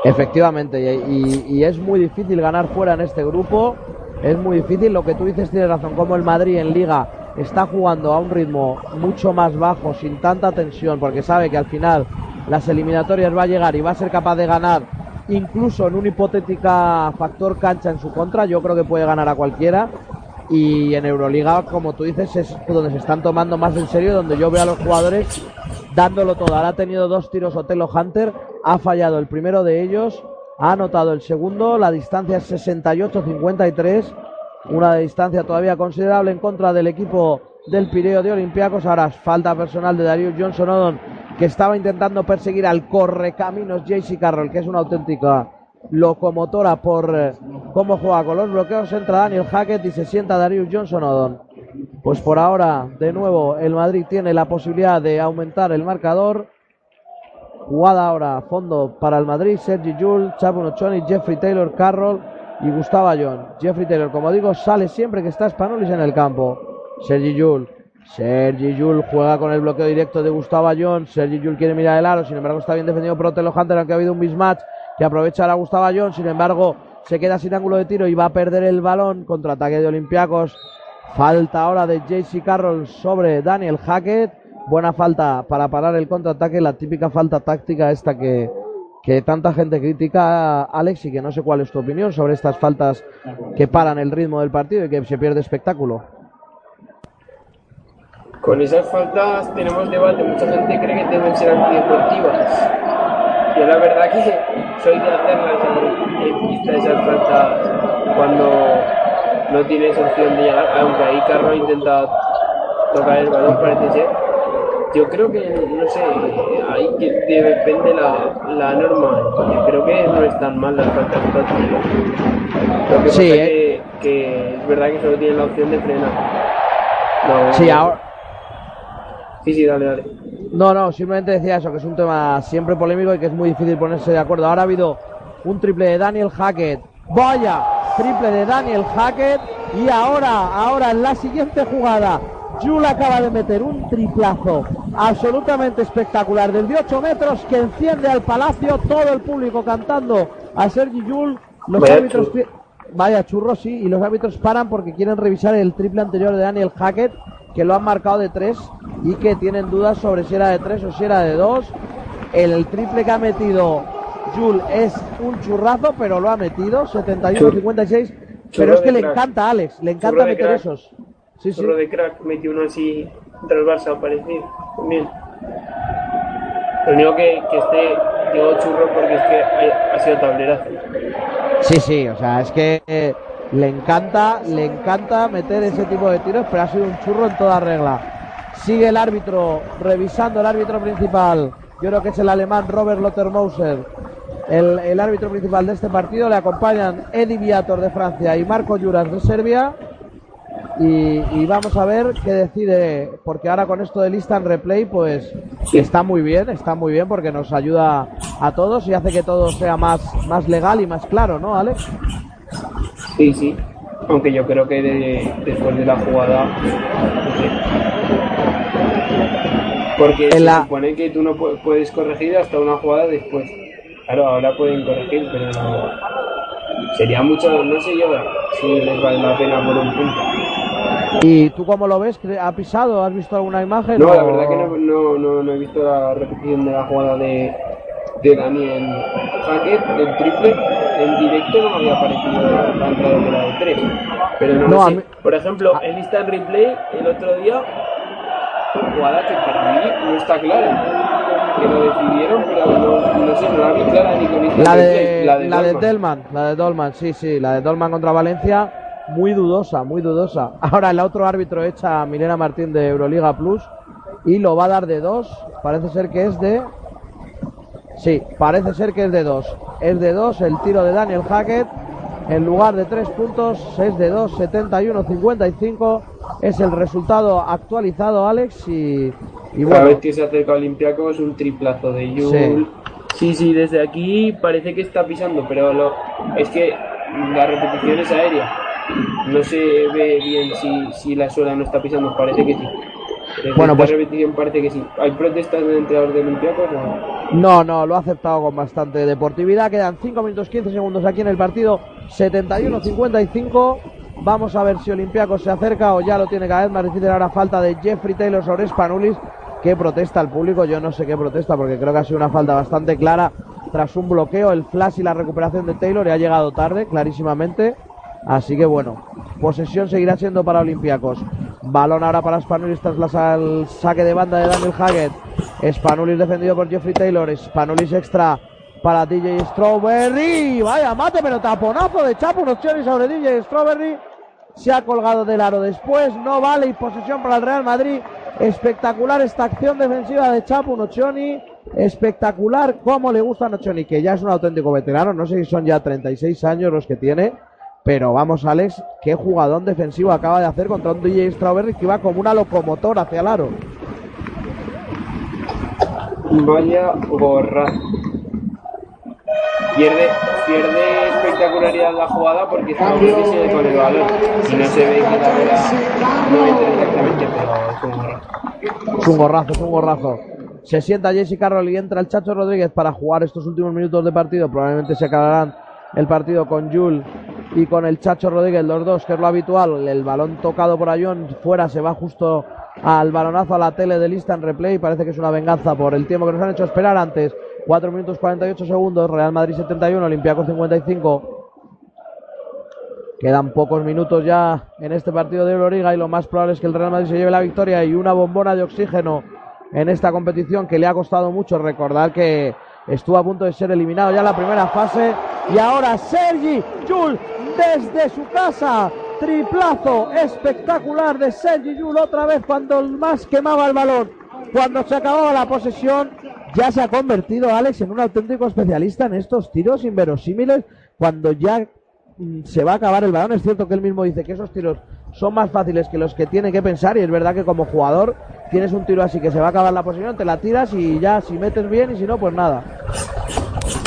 efectivamente, y, es muy difícil ganar fuera en este grupo, es muy difícil, lo que tú dices tienes razón, como el Madrid en liga está jugando a un ritmo mucho más bajo, sin tanta tensión, porque sabe que al final las eliminatorias va a llegar y va a ser capaz de ganar incluso en un hipotética factor cancha en su contra, yo creo que puede ganar a cualquiera. Y en Euroliga, como tú dices, es donde se están tomando más en serio, donde yo veo a los jugadores dándolo todo. Ahora ha tenido dos tiros Otelo Hunter, ha fallado el primero de ellos, ha anotado el segundo, la distancia es 68-53, una distancia todavía considerable en contra del equipo del Pireo de Olympiacos. Ahora falta personal de Darius Johnson Odon, que estaba intentando perseguir al correcaminos JC Carroll, que es una auténtica locomotora por eh, cómo juega con los bloqueos. Entra Daniel Hackett y se sienta Darius Johnson Odon. Pues por ahora, de nuevo, el Madrid tiene la posibilidad de aumentar el marcador. Jugada ahora a fondo para el Madrid, Sergi Yul, Chapo Nochoni, Jeffrey Taylor, Carroll y Gustavo Ayón. Jeffrey Taylor, como digo, sale siempre que está Spanulis en el campo. Sergi Yul. Sergi Yul juega con el bloqueo directo de Gustavo Ayón. Sergi Yul quiere mirar el aro, sin embargo está bien defendido por Otelo Hunter, aunque ha habido un mismatch que aprovecha a Gustavo Ayón. Sin embargo, se queda sin ángulo de tiro y va a perder el balón. Contraataque de Olympiacos. Falta ahora de JC Carroll sobre Daniel Hackett. Buena falta para parar el contraataque, la típica falta táctica esta que, que tanta gente critica, Alex, y que no sé cuál es tu opinión sobre estas faltas que paran el ritmo del partido y que se pierde espectáculo. Con esas faltas tenemos debate, mucha gente cree que deben ser antideportivas. Yo la verdad que soy de hacerlas en pista esas faltas cuando no tienes opción de llegar, aunque ahí Carro intenta tocar el balón parece ser. Yo creo que, no sé, ahí depende la, la norma. Yo creo que no están mal las faltas tácticas. Lo que Sí, pasa eh. que, que es verdad que solo tienen la opción de frenar. No, Sí, ahora, Sí, sí, dale, dale. No, no, simplemente decía eso, que es un tema siempre polémico y que es muy difícil ponerse de acuerdo. Ahora ha habido un triple de Daniel Hackett. Vaya, triple de Daniel Hackett. Y ahora, ahora en la siguiente jugada, Jul acaba de meter un triplazo absolutamente espectacular del de 8 metros que enciende al palacio, todo el público cantando a Sergi Jul. Los Vaya árbitros churro. Vaya churro, sí, y los árbitros paran porque quieren revisar el triple anterior de Daniel Hackett, que lo han marcado de tres y que tienen dudas sobre si era de tres o si era de dos. El triple que ha metido Jul es un churrazo, pero lo ha metido, 71-56. Pero es que le crack. encanta a Alex, le encanta meter crack. esos. Sí, sí. Churro de crack metió uno así contra el Barça parecido también. Lo único que, que esté, digo churro porque es que ha, ha sido tablerazo. Sí, sí, o sea, es que eh, le encanta, le encanta meter ese tipo de tiros, pero ha sido un churro en toda regla. Sigue el árbitro, revisando el árbitro principal. Yo creo que es el alemán Robert Lottermauser. El, el árbitro principal de este partido le acompañan Eddie Viator de Francia y Marco Juras de Serbia. Y, y vamos a ver qué decide, porque ahora con esto de lista en replay, pues está muy bien, está muy bien porque nos ayuda a todos y hace que todo sea más, más legal y más claro, ¿no, Alex? Sí, sí. Aunque yo creo que de- después de la jugada. no sé. Porque En se la- supone que tú no pu- puedes corregir hasta una jugada después. Claro, ahora pueden corregir, pero no. Sería mucho, no sé yo si les vale la pena por un punto. ¿Y tú cómo lo ves? ¿Cre- ¿Ha pisado? ¿Has visto alguna imagen? No, o- la verdad que no, no, no, no he visto la repetición de la jugada de, de Daniel Hackett, del triple. En directo no me había parecido la entrada de la de tres. Pero no, sé. mí- Por ejemplo, en instant replay, el otro día, jugada que para mí no está clara. Que lo decidieron, pero no, no sé, no la vi clara ni con instant La replay. de, La de, la de. Delman, la de Dolman, sí, sí, la de Dolman contra Valencia, muy dudosa, muy dudosa. Ahora el otro árbitro echa a Milena Martín de Euroliga Plus y lo va a dar de dos. Parece ser que es de. Sí, parece ser que es de dos. Es de dos el tiro de Daniel Hackett. En lugar de tres puntos, es de dos, 71-55. Es el resultado actualizado, Alex. Y, y Cada bueno, vez que se acerca a Olympiacos, un triplazo de Yul. Sí. sí, desde aquí parece que está pisando, pero lo, es que la repetición es aérea. no se ve bien si, si la suela no está pisando, parece que sí. Bueno, pues- que sí. ¿Hay protestas del entrenador de Olympiacos o No, no, lo ha aceptado con bastante deportividad. Quedan 5 minutos 15 segundos aquí en el partido. 71-55. Vamos a ver si Olympiacos se acerca o ya lo tiene cada vez más difícil. Ahora falta de Jeffrey Taylor sobre Spanulis. que protesta el público? Yo no sé qué protesta porque creo que ha sido una falta bastante clara tras un bloqueo. El flash y la recuperación de Taylor y ha llegado tarde, clarísimamente. Así que bueno, posesión seguirá siendo para Olympiacos. Balón ahora para Spanulis tras el saque de banda de Daniel Haggett. Spanulis defendido por Jeffrey Taylor. Spanulis extra para DJ Strawberry. Vaya mate, pero taponazo de Chapo. Unos sobre DJ Strawberry. Se ha colgado del aro después. No vale y posesión para el Real Madrid. Espectacular esta acción defensiva de Chapo Nochoni. Espectacular cómo le gusta a Nochoni, que ya es un auténtico veterano. No sé si son ya 36 años los que tiene. Pero vamos, Alex, qué jugadón defensivo acaba de hacer contra un DJ Strawberry que iba como una locomotora hacia el aro. Vaya gorra. Pierde, pierde espectacularidad la jugada porque Strawberry sigue con el balón. Y no se ve que la bola no entra exactamente, pero es un gorra. Es un gorrazo, es un gorrazo. Se sienta Jesse Carroll y entra el Chacho Rodríguez para jugar estos últimos minutos de partido. Probablemente se acabarán el partido con Jul y con el Chacho Rodríguez, los dos, que es lo habitual. El balón tocado por Ayón fuera se va justo al balonazo a la tele del instant replay. Parece que es una venganza por el tiempo que nos han hecho esperar antes. 4 minutos 48 segundos, Real Madrid 71, Olympiacos 55. Quedan pocos minutos ya en este partido de Euroliga y lo más probable es que el Real Madrid se lleve la victoria y una bombona de oxígeno en esta competición que le ha costado mucho. Recordar que estuvo a punto de ser eliminado ya en la primera fase y ahora Sergi Yul desde su casa. Triplazo espectacular de Sergi Yul otra vez cuando el más quemaba el balón. Cuando se acababa la posesión ya se ha convertido Alex en un auténtico especialista en estos tiros inverosímiles cuando ya mm, se va a acabar el balón. Es cierto que él mismo dice que esos tiros son más fáciles que los que tiene que pensar y es verdad que como jugador tienes un tiro así que se va a acabar la posición, te la tiras y ya si metes bien y si no pues nada.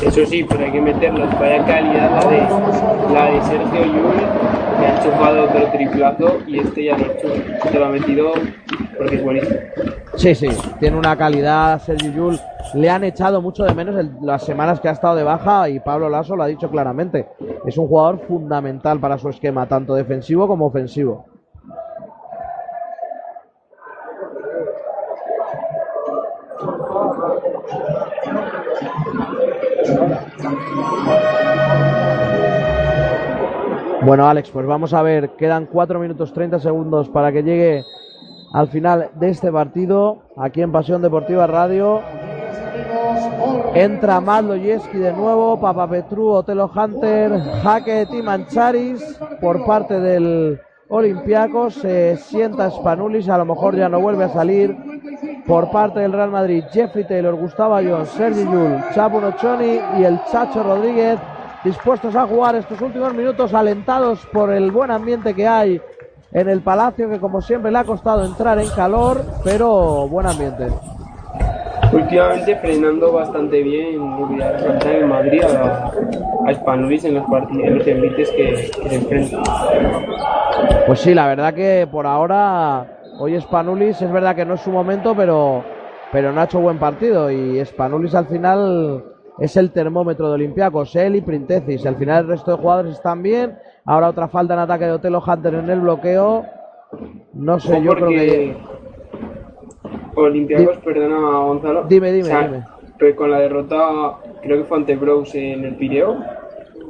Eso sí, pero hay que meterlos. Vaya calidad la de, la de Sergio Yul, que ha enchufado otro triplazo y este ya lo ha hecho. Se lo ha metido porque es buenísimo. Sí, sí, tiene una calidad Sergio Yul. Le han echado mucho de menos las semanas que ha estado de baja y Pablo Lasso lo ha dicho claramente. Es un jugador fundamental para su esquema, tanto defensivo como ofensivo. Bueno, Alex, pues vamos a ver. Quedan 4 minutos 30 segundos para que llegue al final de este partido. Aquí en Pasión Deportiva Radio. Entra Madloyeski de nuevo. Papa Petru, Otelo Hunter, Jaque Timancharis por parte del Olympiacos. Se sienta Spanulis. A lo mejor ya no vuelve a salir. Por parte del Real Madrid, Jeffrey Taylor, Gustavo Ayón, Sergi Yul, Chapo Nochoni y el Chacho Rodríguez dispuestos a jugar estos últimos minutos alentados por el buen ambiente que hay en el Palacio que como siempre le ha costado entrar en calor, pero buen ambiente. Últimamente frenando bastante bien en Madrid a, a Spanulis en los partidos, en los envites que, que se enfrentan. Pues sí, la verdad que por ahora hoy Spanulis es verdad que no es su momento, pero pero no ha hecho buen partido y Spanulis al final es el termómetro de Olympiacos, él y Printesis. Al final el resto de jugadores están bien. Ahora otra falta en ataque de Otelo Hunter en el bloqueo. No sé, yo creo que Olympiacos, perdona Gonzalo. Dime, dime, O sea, dime. Pues con la derrota, creo que fue ante Bros en el Pireo.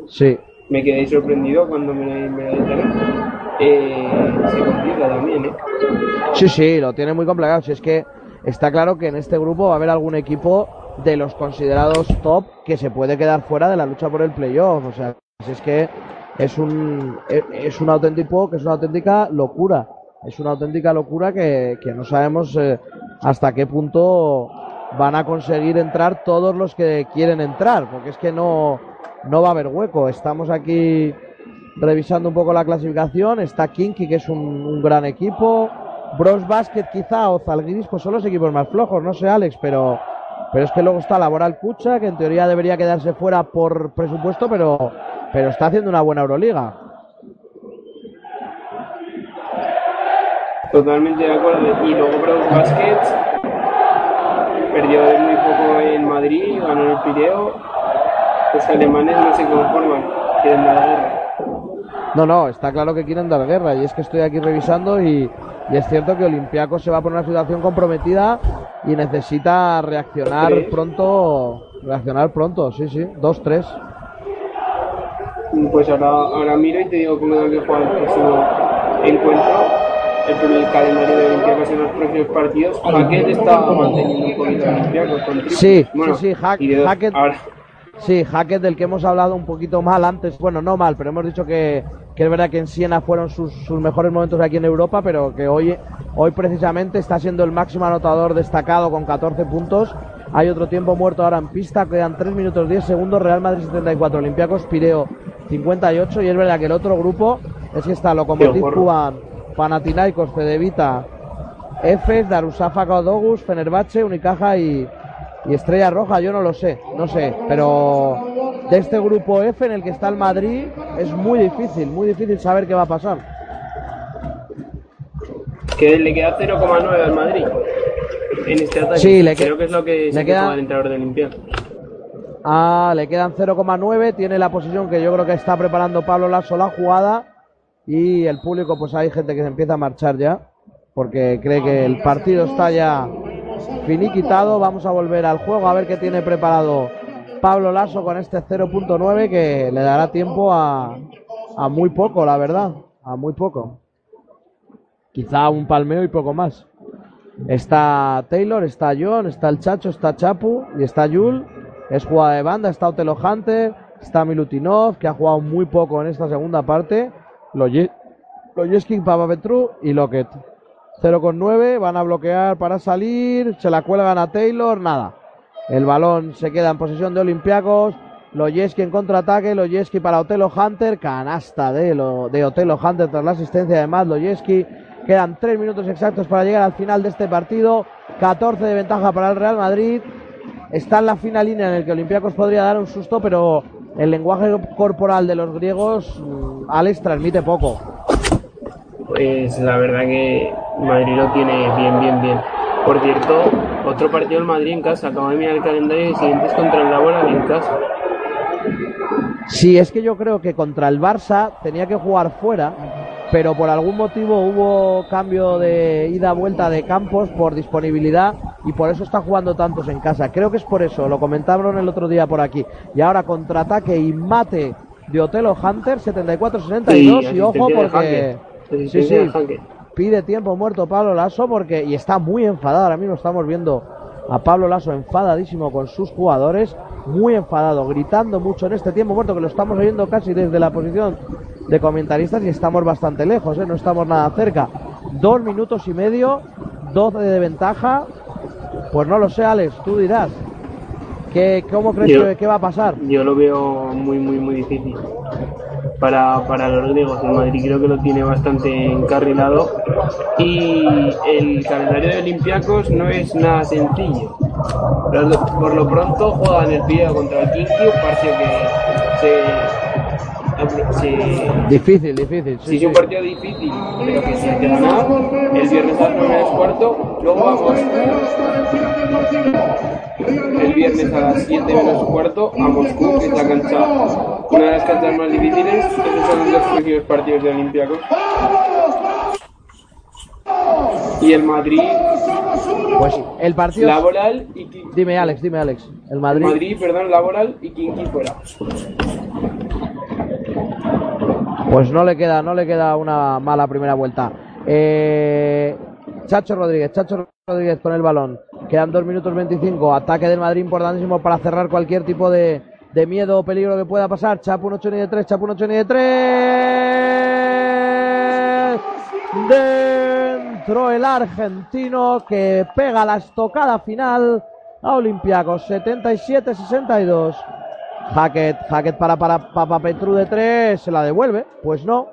sí. Me quedé sorprendido cuando me, me la enteré. Eh, se complica también, ¿eh? Sí, sí, lo tiene muy complicado. Si es que está claro que en este grupo va a haber algún equipo de los considerados top que se puede quedar fuera de la lucha por el playoff. O sea, si es que es un es- un auténtico que es una auténtica locura. Es una auténtica locura que, que no sabemos eh, hasta qué punto van a conseguir entrar todos los que quieren entrar, porque es que no, no va a haber hueco. Estamos aquí revisando un poco la clasificación. Está Kinky, que es un, un gran equipo. Bros Basket quizá o Zalgiris, pues son los equipos más flojos, no sé Alex, pero, pero es que luego está Laboral Cucha, que en teoría debería quedarse fuera por presupuesto, pero, pero está haciendo una buena Euroliga. Totalmente de acuerdo. Y luego Bros Basket perdió muy poco en Madrid, ganó en el Pireo. Los alemanes no se conforman, quieren dar guerra. No, no, está claro que quieren dar guerra. Y es que estoy aquí revisando y, y es cierto que Olympiacos se va por una situación comprometida y necesita reaccionar ¿Tres? pronto. Reaccionar pronto, sí, sí. 2-3. Pues ahora, ahora miro y te digo cómo tengo que jugar el próximo encuentro. El, calendario de Olympiacos en los próximos partidos. Hackett está manteniendo un poquito Olympiacos con triple. Sí, Bueno, sí, sí, Hack- y de dos- Hackett, ahora- sí, Hackett del que hemos hablado un poquito mal antes, bueno, no mal, pero hemos dicho que, que es verdad que en Siena fueron sus, sus mejores momentos aquí en Europa, pero que hoy, hoy precisamente está siendo el máximo anotador destacado con 14 puntos. Hay otro tiempo muerto ahora en pista, quedan 3 minutos 10 segundos, Real Madrid 74, Olympiacos Pireo 58 y es verdad que el otro grupo es que está Lokomotiv. Kuban, Panathinaikos, Cedevita, Efes, Darusafaka Odogus, Fenerbahce, Unicaja y, y Estrella Roja, yo no lo sé, no sé, pero de este grupo F en el que está el Madrid es muy difícil, muy difícil saber qué va a pasar. que le queda 0,9 al Madrid en este ataque. Sí, le Creo que es lo que se le queda el entrenador de Olympiacos. Ah, le quedan 0,9, tiene la posición que yo creo que está preparando Pablo Lasso la jugada y el público pues hay gente que se empieza a marchar ya porque cree que el partido está ya finiquitado, vamos a volver al juego a ver qué tiene preparado Pablo Lasso con este 0.9 que le dará tiempo a, a muy poco, la verdad, a muy poco. Quizá un palmeo y poco más. Está Taylor, está John, está el Chacho, está Chapu y está Yul. Es jugada de banda, está Otelo Hunter, está Milutinov, que ha jugado muy poco en esta segunda parte. Loye- Loyeski, Papapetru y Lockett. 0 con 9, van a bloquear para salir, se la cuelgan a Taylor, nada. El balón se queda en posesión de Olympiacos. Loyeski en contraataque, Loyeski para Otelo Hunter, canasta de, lo, de Otelo Hunter tras la asistencia de Matt. Quedan 3 minutos exactos para llegar al final de este partido. 14 de ventaja para el Real Madrid. Está en la fina línea en el que Olympiacos podría dar un susto, pero el lenguaje corporal de los griegos, mm, Alex, transmite poco. Pues la verdad que Madrid lo tiene bien, bien, bien. Por cierto, otro partido del Madrid en casa. Acabo de mirar el calendario y el siguiente es contra el Laboral en casa. Sí, es que yo creo que contra el Barça tenía que jugar fuera, pero por algún motivo hubo cambio de ida-vuelta de campos por disponibilidad y por eso está jugando tantos en casa. Creo que es por eso, lo comentaron el otro día por aquí. Y ahora contraataque y mate de Otelo Hunter, 74-62 y, ojo porque... Sí, sí, pide tiempo muerto Pablo Lasso porque y está muy enfadado. Ahora mismo estamos viendo a Pablo Lasso enfadadísimo con sus jugadores, muy enfadado, gritando mucho en este tiempo muerto que lo estamos oyendo casi desde la posición de comentaristas y estamos bastante lejos, ¿eh? no estamos nada cerca. Dos minutos y medio, 12 de ventaja. Pues no lo sé, Alex, tú dirás. ¿Qué, ¿Cómo crees Yo- que, que va a pasar? Yo lo veo muy, muy, muy difícil. Para, para los griegos, el Madrid creo que lo tiene bastante encarrilado. Y el calendario de Olympiacos no es nada sencillo. Por lo, por lo pronto juegan el Pireo contra el Kinky, un partido que se, se Difícil, difícil. Sí, es un partido difícil, pero que se que ganar. El viernes a las 9 menos cuarto, luego vamos. El viernes a las 7 menos cuarto a Moscú, que es la cancha, una de las canchas más difíciles. Esos son los próximos partidos de Olympiacos. Y el Madrid, Pues el partido. Laboral y Kinky. Dime, Alex, dime, Alex. El Madrid. Madrid, perdón, Laboral y Kinky fuera. Pues no le queda, no le queda una mala primera vuelta. Eh, Chacho Rodríguez, Chacho Rodríguez con el balón. Quedan 2 minutos 25. Ataque del Madrid importantísimo para cerrar cualquier tipo de, de miedo o peligro que pueda pasar. Chapu 1 8 ni de 3, Chapu 1 8 ni de 3. Dentro el argentino que pega la estocada final a Olympiacos 77-62. Hackett, Hackett para, para Papa Petru de 3, se la devuelve. Pues no.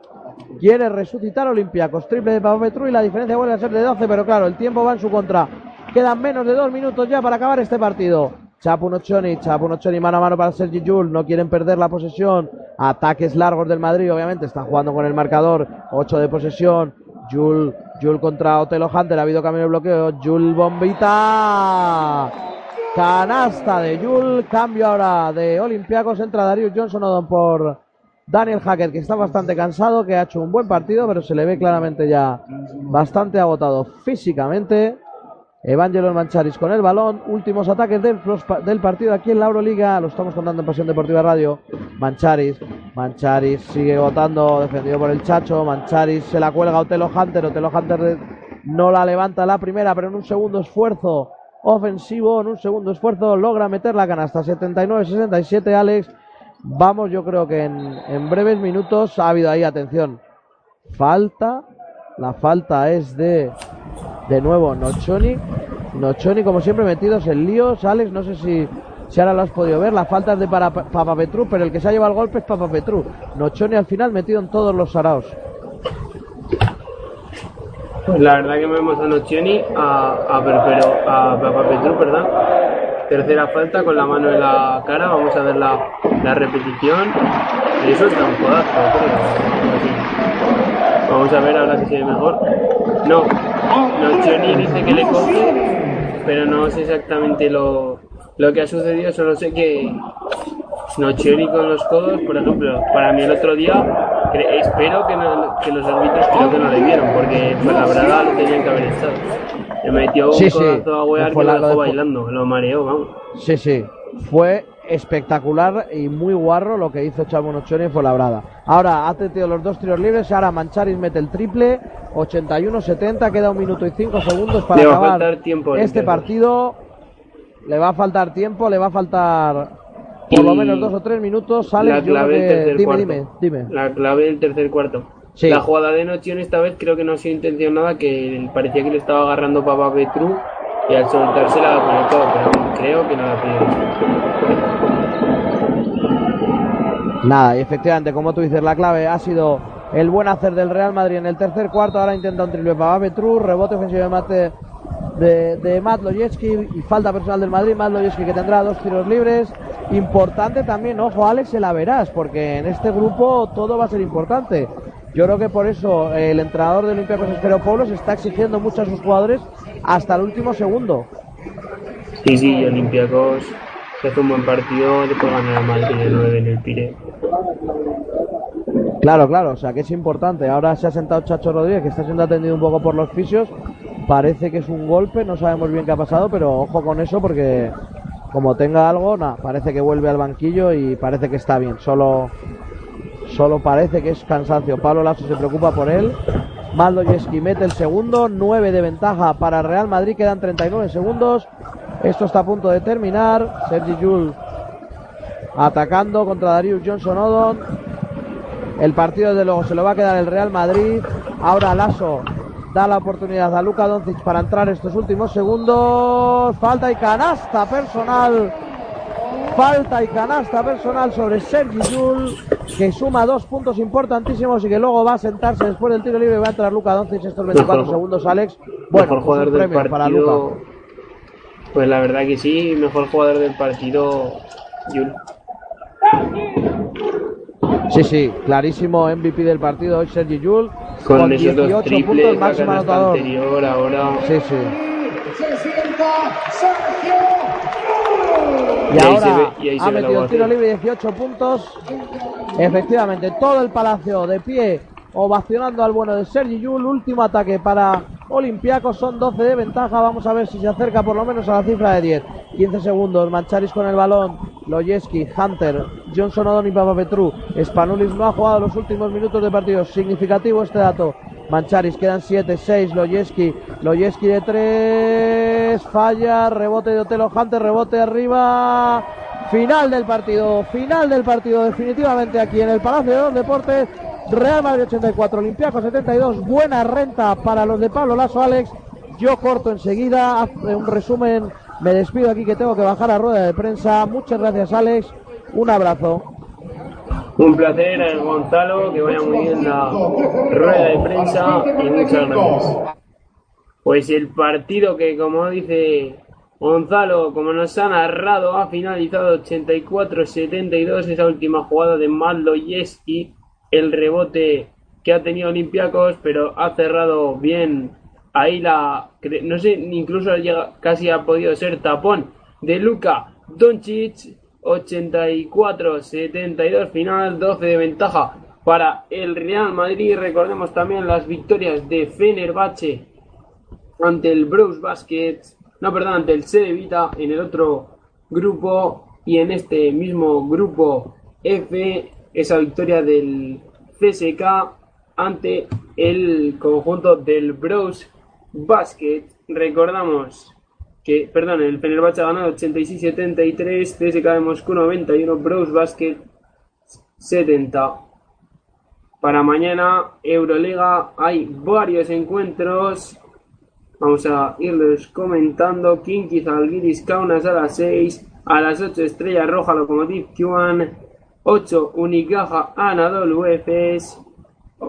Quiere resucitar Olympiacos. Triple de Papa Petru y la diferencia vuelve a ser de 12, pero claro, el tiempo va en su contra. Quedan menos de dos minutos ya para acabar este partido. Chapu Nochoni, Chapu Nochoni mano a mano para Sergi Jul. No quieren perder la posesión. Ataques largos del Madrid, obviamente. Están jugando con el marcador. 8 de posesión. Jul, Jul contra Otelo Hunter, ha habido cambio de bloqueo. Jul bombita. Canasta de Jul, cambio ahora de Olympiacos, entra Darius Johnson Odom por Daniel Hacker, que está bastante cansado, que ha hecho un buen partido, pero se le ve claramente ya bastante agotado físicamente. Evangelos Mancharis con el balón. Últimos ataques del, del, partido aquí en la Euroliga. Lo estamos contando en Pasión Deportiva Radio. Mancharis. Mancharis sigue votando. Defendido por el Chacho. Mancharis se la cuelga a Otelo Hunter. Otelo Hunter no la levanta la primera, pero en un segundo esfuerzo ofensivo, en un segundo esfuerzo, logra meter la canasta. 79-67, Alex. Vamos, yo creo que en, breves minutos ha habido ahí, atención, falta. La falta es de de nuevo Nochoni. Nochoni, como siempre, metidos en líos. Alex, no sé si, si ahora lo has podido ver. La falta es de para Papa Petru, pero el que se ha llevado el golpe es Papa Petru. Nochoni al final metido en todos los saraos. Pues la verdad que vemos a Nochoni, a, a, a Papa Petru, perdón. Tercera falta con la mano en la cara. Vamos a ver la, la repetición. Eso está un codazo, Vamos a ver ahora si se ve mejor. No, no, Johnny dice que le coge, pero no sé exactamente lo, lo que ha sucedido, solo sé que Nochioni con los codos, por ejemplo, para mí el otro día, espero que, no, que los árbitros creo que no le vieron, porque fue la verdad lo tenían que haber estado. Le metió un Sí, sí. codazo a Wear que lo dejó de- bailando, lo mareó, vamos. Sí, sí. Fue espectacular y muy guarro lo que hizo Chavo Nochoni fue labrada. Ahora ha tenido los dos tiros libres, ahora Mancharis mete el triple, 81-70, queda un minuto y cinco segundos para Le va a acabar faltar tiempo, este partido. Le va a faltar tiempo, le va a faltar por lo menos dos o tres minutos. Alex, la clave del tercer dime, cuarto. dime, dime. La clave del tercer cuarto. Sí. La jugada de Nochion esta vez creo que no ha sido intencionada, que parecía que le estaba agarrando Papa Petru y al soltarse la conectó, pero creo que no la pidió. Nada, y efectivamente, como tú dices, la clave ha sido el buen hacer del Real Madrid en el tercer cuarto. Ahora intenta un triple para Petru, rebote ofensivo de Mate de, de Matt y falta personal del Madrid. Matt que tendrá dos tiros libres. Importante también, ojo, Alex, se la verás, porque en este grupo todo va a ser importante. Yo creo que por eso el entrenador de Olympiacos Esferopoulos está exigiendo mucho a sus jugadores hasta el último segundo. Sí, sí, Olympiacos que hace un buen partido, le puede ganar a Madrid de 9 en el Pire. Claro, claro, o sea que es importante. Ahora se ha sentado Chacho Rodríguez, que está siendo atendido un poco por los fisios. Parece que es un golpe, no sabemos bien qué ha pasado, pero ojo con eso porque como tenga algo, nada, parece que vuelve al banquillo y parece que está bien. Solo, solo parece que es cansancio. Pablo Lasso se preocupa por él. Maldoyeski mete el segundo, 9 de ventaja para Real Madrid, quedan 39 segundos. Esto está a punto de terminar. Sergi Yul atacando contra Darius Johnson Odon. El partido, desde luego, se lo va a quedar el Real Madrid. Ahora Lasso da la oportunidad a Luka Doncic para entrar estos últimos segundos. Falta y canasta personal. Falta y canasta personal sobre Sergi Yul, que suma dos puntos importantísimos y que luego va a sentarse después del tiro libre y va a entrar Luka Doncic estos 24 Mejor- segundos, Alex. Bueno, mejor pues jugador del premio para Luka. partido. Pues la verdad que sí, mejor jugador del partido, Yul. Sí, sí, clarísimo MVP del partido hoy Sergi Yul. Con, esos 18 dos triples, puntos, máximo anotador. anterior, ahora. Sí, sí. Y, Y ahora se ve- y ahí se ha metido el tiro libre 18 puntos. Efectivamente, todo el palacio de pie ovacionando al bueno de Sergi Yul. Último ataque para Olympiacos. Son 12 de ventaja. Vamos a ver si se acerca por lo menos a la cifra de 10. 15 segundos. Mancharis con el balón. Loyeski, Hunter, Johnson Odon y Papa Petru. Spanulis no ha jugado los últimos minutos de partido. Significativo este dato. Mancharis quedan 7, 6. Loyeski. Loyeski de 3. Falla. Rebote de Otelo Hunter. Rebote arriba. Final del partido. Final del partido. Definitivamente aquí en el Palacio de los Deportes. Real Madrid 84, Olympiacos 72. Buena renta para los de Pablo Lasso, Alex. Yo corto enseguida. Un resumen. Me despido aquí que tengo que bajar a rueda de prensa. Muchas gracias, Alex. Un abrazo. Un placer, Gonzalo, que vaya muy bien la rueda de prensa y muchas gracias. Pues el partido que, como dice Gonzalo, como nos ha narrado, ha finalizado 84-72. Esa última jugada de Maldo Yeski, el rebote que ha tenido Olympiacos, pero ha cerrado bien ahí la, no sé, incluso casi ha podido ser tapón de Luka Doncic, 84-72 final, 12 de ventaja para el Real Madrid. Recordemos también las victorias de Fenerbahce ante el Bros Basket, no, perdón, ante el Sede Vita en el otro grupo y en este mismo grupo F, esa victoria del CSK ante el conjunto del Bros Basket. Recordamos que, perdón, el Fenerbahce ha ganado 86-73, CSK de Moscú 91, Bros Basket 70. Para mañana, Euroliga, hay varios encuentros. Vamos a irles comentando. Kinkis Algiris Kaunas a las 6. A las 8 Estrella Roja Lokomotiv Kyuan. 8 Unicaja Anadolu Efes.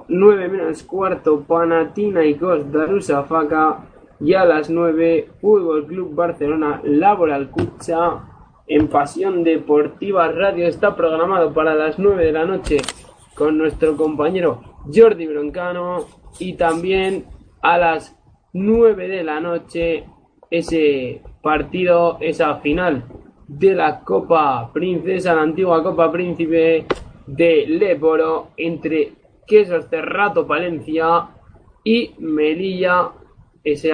9 menos cuarto Panathinaikos Darusafaka. Y a las 9 Fútbol Club Barcelona Laboral Cucha. En Pasión Deportiva Radio está programado para las 9 de la noche con nuestro compañero Jordi Broncano y también a las 9 de la noche ese partido, esa final de la Copa Princesa, la antigua Copa Príncipe de Leporo entre Quesos Cerrato Palencia y Melilla. Ese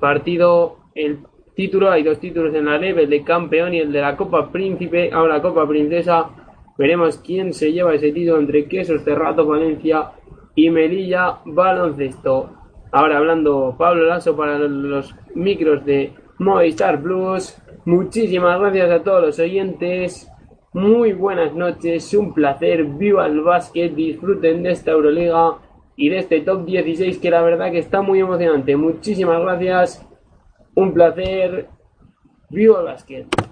partido, el título, hay dos títulos en la leve, el de campeón y el de la Copa Príncipe, ahora Copa Princesa Veremos quién se lleva ese título entre Quesos Cerrato Valencia y Melilla Baloncesto. Ahora hablando Pablo Lasso para los micros de Movistar Plus. Muchísimas gracias a todos los oyentes. Muy buenas noches, un placer. Viva el básquet, disfruten de esta Euroliga y de este top 16 que la verdad que está muy emocionante. Muchísimas gracias. Un placer. Viva el básquet.